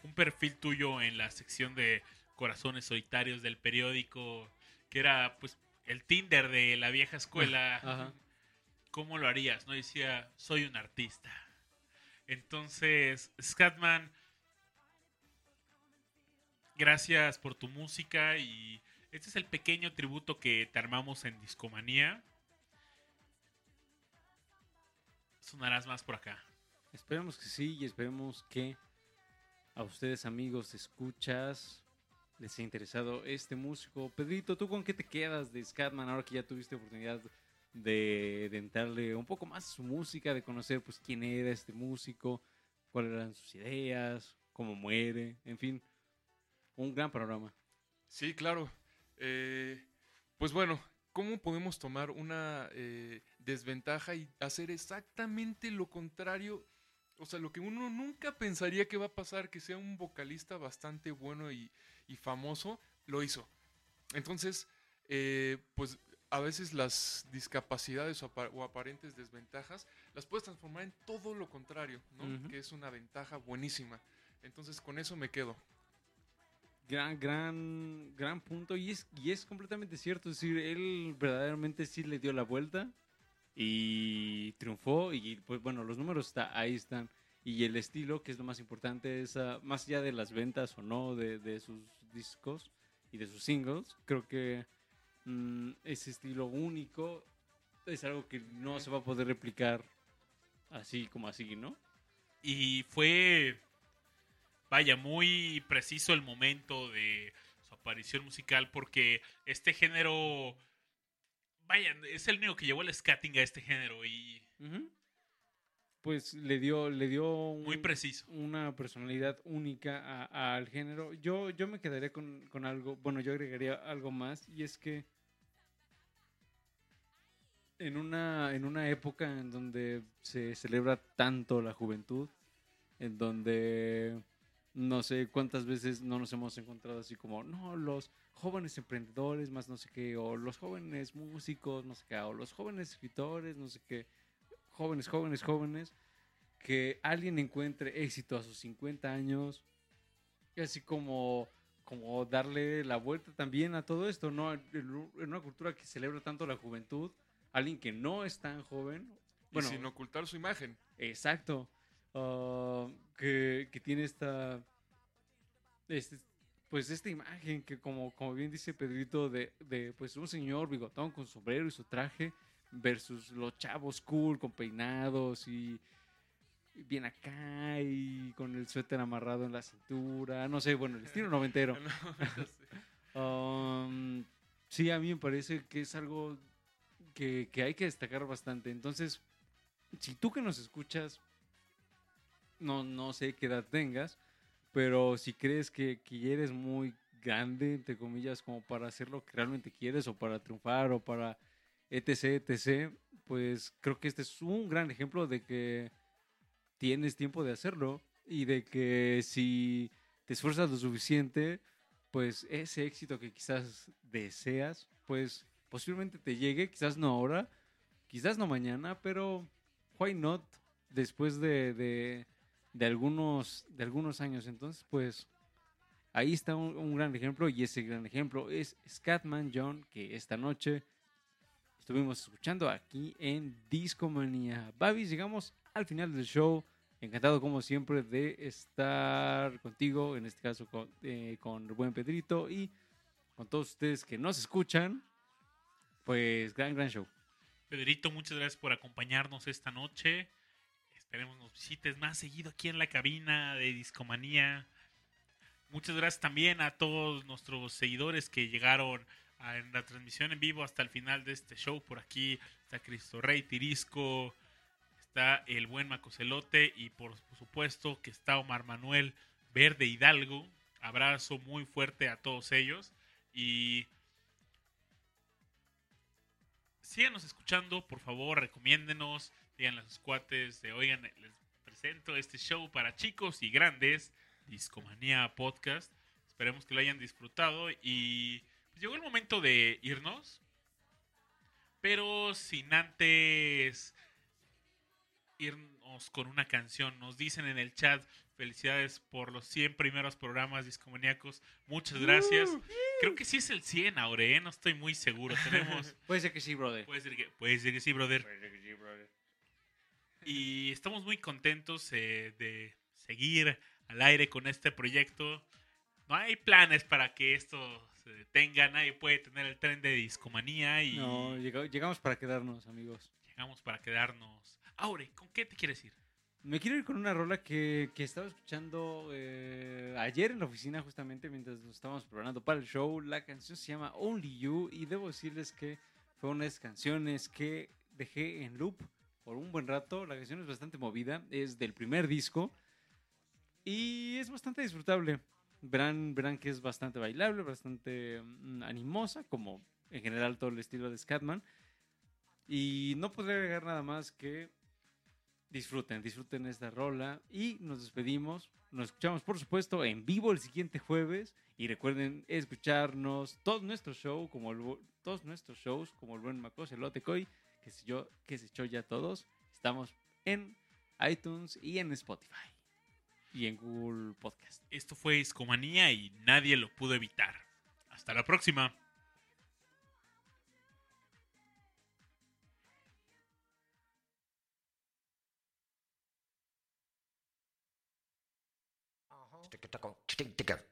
un perfil tuyo en la sección de corazones solitarios del periódico, que era pues el Tinder de la vieja escuela, [laughs] Ajá. ¿cómo lo harías? No decía, soy un artista. Entonces, Scatman, gracias por tu música y este es el pequeño tributo que te armamos en Discomanía. Sonarás más por acá. Esperemos que sí y esperemos que a ustedes amigos escuchas les haya interesado este músico. Pedrito, ¿tú con qué te quedas de Scatman ahora que ya tuviste oportunidad de, de entrarle un poco más a su música, de conocer pues quién era este músico, cuáles eran sus ideas, cómo muere, en fin, un gran programa. Sí, claro. Eh, pues bueno, ¿cómo podemos tomar una eh, desventaja y hacer exactamente lo contrario? O sea, lo que uno nunca pensaría que va a pasar, que sea un vocalista bastante bueno y, y famoso, lo hizo. Entonces, eh, pues a veces las discapacidades o, apa- o aparentes desventajas las puedes transformar en todo lo contrario, ¿no? Que es una ventaja buenísima. Entonces, con eso me quedo. Gran, gran, gran punto. Y es, y es completamente cierto. Es decir, él verdaderamente sí le dio la vuelta y triunfó. Y pues bueno, los números está, ahí están. Y el estilo, que es lo más importante, es ah, más allá de las ventas o no de, de sus discos y de sus singles, creo que mm, ese estilo único es algo que no se va a poder replicar así como así, ¿no? Y fue, vaya, muy preciso el momento de su aparición musical porque este género, vaya, es el único que llevó el scatting a este género y Pues le dio, le dio muy preciso. una personalidad única a- al género. Yo, yo me quedaría con, con algo, bueno, yo agregaría algo más, y es que en una, en una época en donde se celebra tanto la juventud, en donde no sé cuántas veces no nos hemos encontrado así como, no, los jóvenes emprendedores, más no sé qué, o los jóvenes músicos, no sé qué, o los jóvenes escritores, no sé qué, jóvenes, jóvenes, jóvenes, que alguien encuentre éxito a sus 50 años, y así como, como darle la vuelta también a todo esto, ¿no? En una cultura que celebra tanto la juventud, alguien que no es tan joven, bueno, y sin ocultar su imagen. Exacto. Ah, que, que tiene esta. este- pues esta imagen que, como, como bien dice Pedrito, de, de pues un señor bigotón con sombrero y su traje, versus los chavos cool con peinados y, bien acá y con el suéter amarrado en la cintura. No sé, bueno, el estilo noventero. [laughs] Um, sí, a mí me parece que es algo que, que hay que destacar bastante. Entonces, si tú que nos escuchas, no, no sé qué edad tengas, pero si crees que, que eres muy grande, entre comillas, como para hacer lo que realmente quieres o para triunfar o para etc, etc, pues creo que este es un gran ejemplo de que tienes tiempo de hacerlo y de que si te esfuerzas lo suficiente, pues ese éxito que quizás deseas, pues posiblemente te llegue, quizás no ahora, quizás no mañana, pero why not después de, de, de algunos, de algunos años. Entonces, pues Ahí está un, gran ejemplo y ese gran ejemplo es Scatman John, que esta noche estuvimos escuchando aquí en Discomanía. Babis, llegamos al final del show. Encantado como siempre de estar contigo, en este caso con, eh, con el buen Pedrito y con todos ustedes que nos escuchan. Pues gran, gran show. Pedrito, muchas gracias por acompañarnos esta noche. Esperemos nos visites más seguido aquí en la cabina de Discomanía. Muchas gracias también a todos nuestros seguidores que llegaron a- en la transmisión en vivo hasta el final de este show. Por aquí está Cristo Rey Tirisco, está el buen Macocelote y por supuesto que está Omar Manuel Verde Hidalgo. Abrazo muy fuerte a todos ellos y síganos escuchando, por favor, recomiéndenos, díganle a sus cuates, de, oigan, les presento este show para chicos y grandes, Discomanía Podcast. Esperemos que lo hayan disfrutado y pues, llegó el momento de irnos, pero sin antes irnos con una canción. Nos dicen en el chat, felicidades por los 100 primeros programas discomaníacos. Muchas gracias. Creo que sí es el 100 ahora, ¿eh? No estoy muy seguro. Tenemos... [laughs] Puede ser que sí, brother. Puede ser que, puede ser que sí, brother. Y estamos muy contentos eh, de seguir al aire con este proyecto. No hay planes para que esto se detenga. Nadie puede tener el tren de discomanía y No, llega- llegamos para quedarnos, amigos. llegamos para quedarnos. Aure, ¿con qué te quieres ir? Me quiero ir con una rola que, que estaba escuchando eh, ayer en la oficina justamente mientras nos estábamos preparando para el show. La canción se llama Only You y debo decirles que fue una de esas canciones que dejé en loop por un buen rato. La canción es bastante movida, es del primer disco y es bastante disfrutable. Verán, verán que es bastante bailable, bastante mm, animosa, como en general todo el estilo de Scatman. Y no podré agregar nada más que disfruten, disfruten esta rola y nos despedimos. Nos escuchamos, por supuesto, en vivo el siguiente jueves y recuerden escucharnos todos nuestros shows, como el todos nuestros shows, como el buen Macos, el Lotecoy, que se yo, que se echó ya todos. Estamos en iTunes y en Spotify y en Google Podcast. Esto fue Discomanía y nadie lo pudo evitar. Hasta la próxima. Skip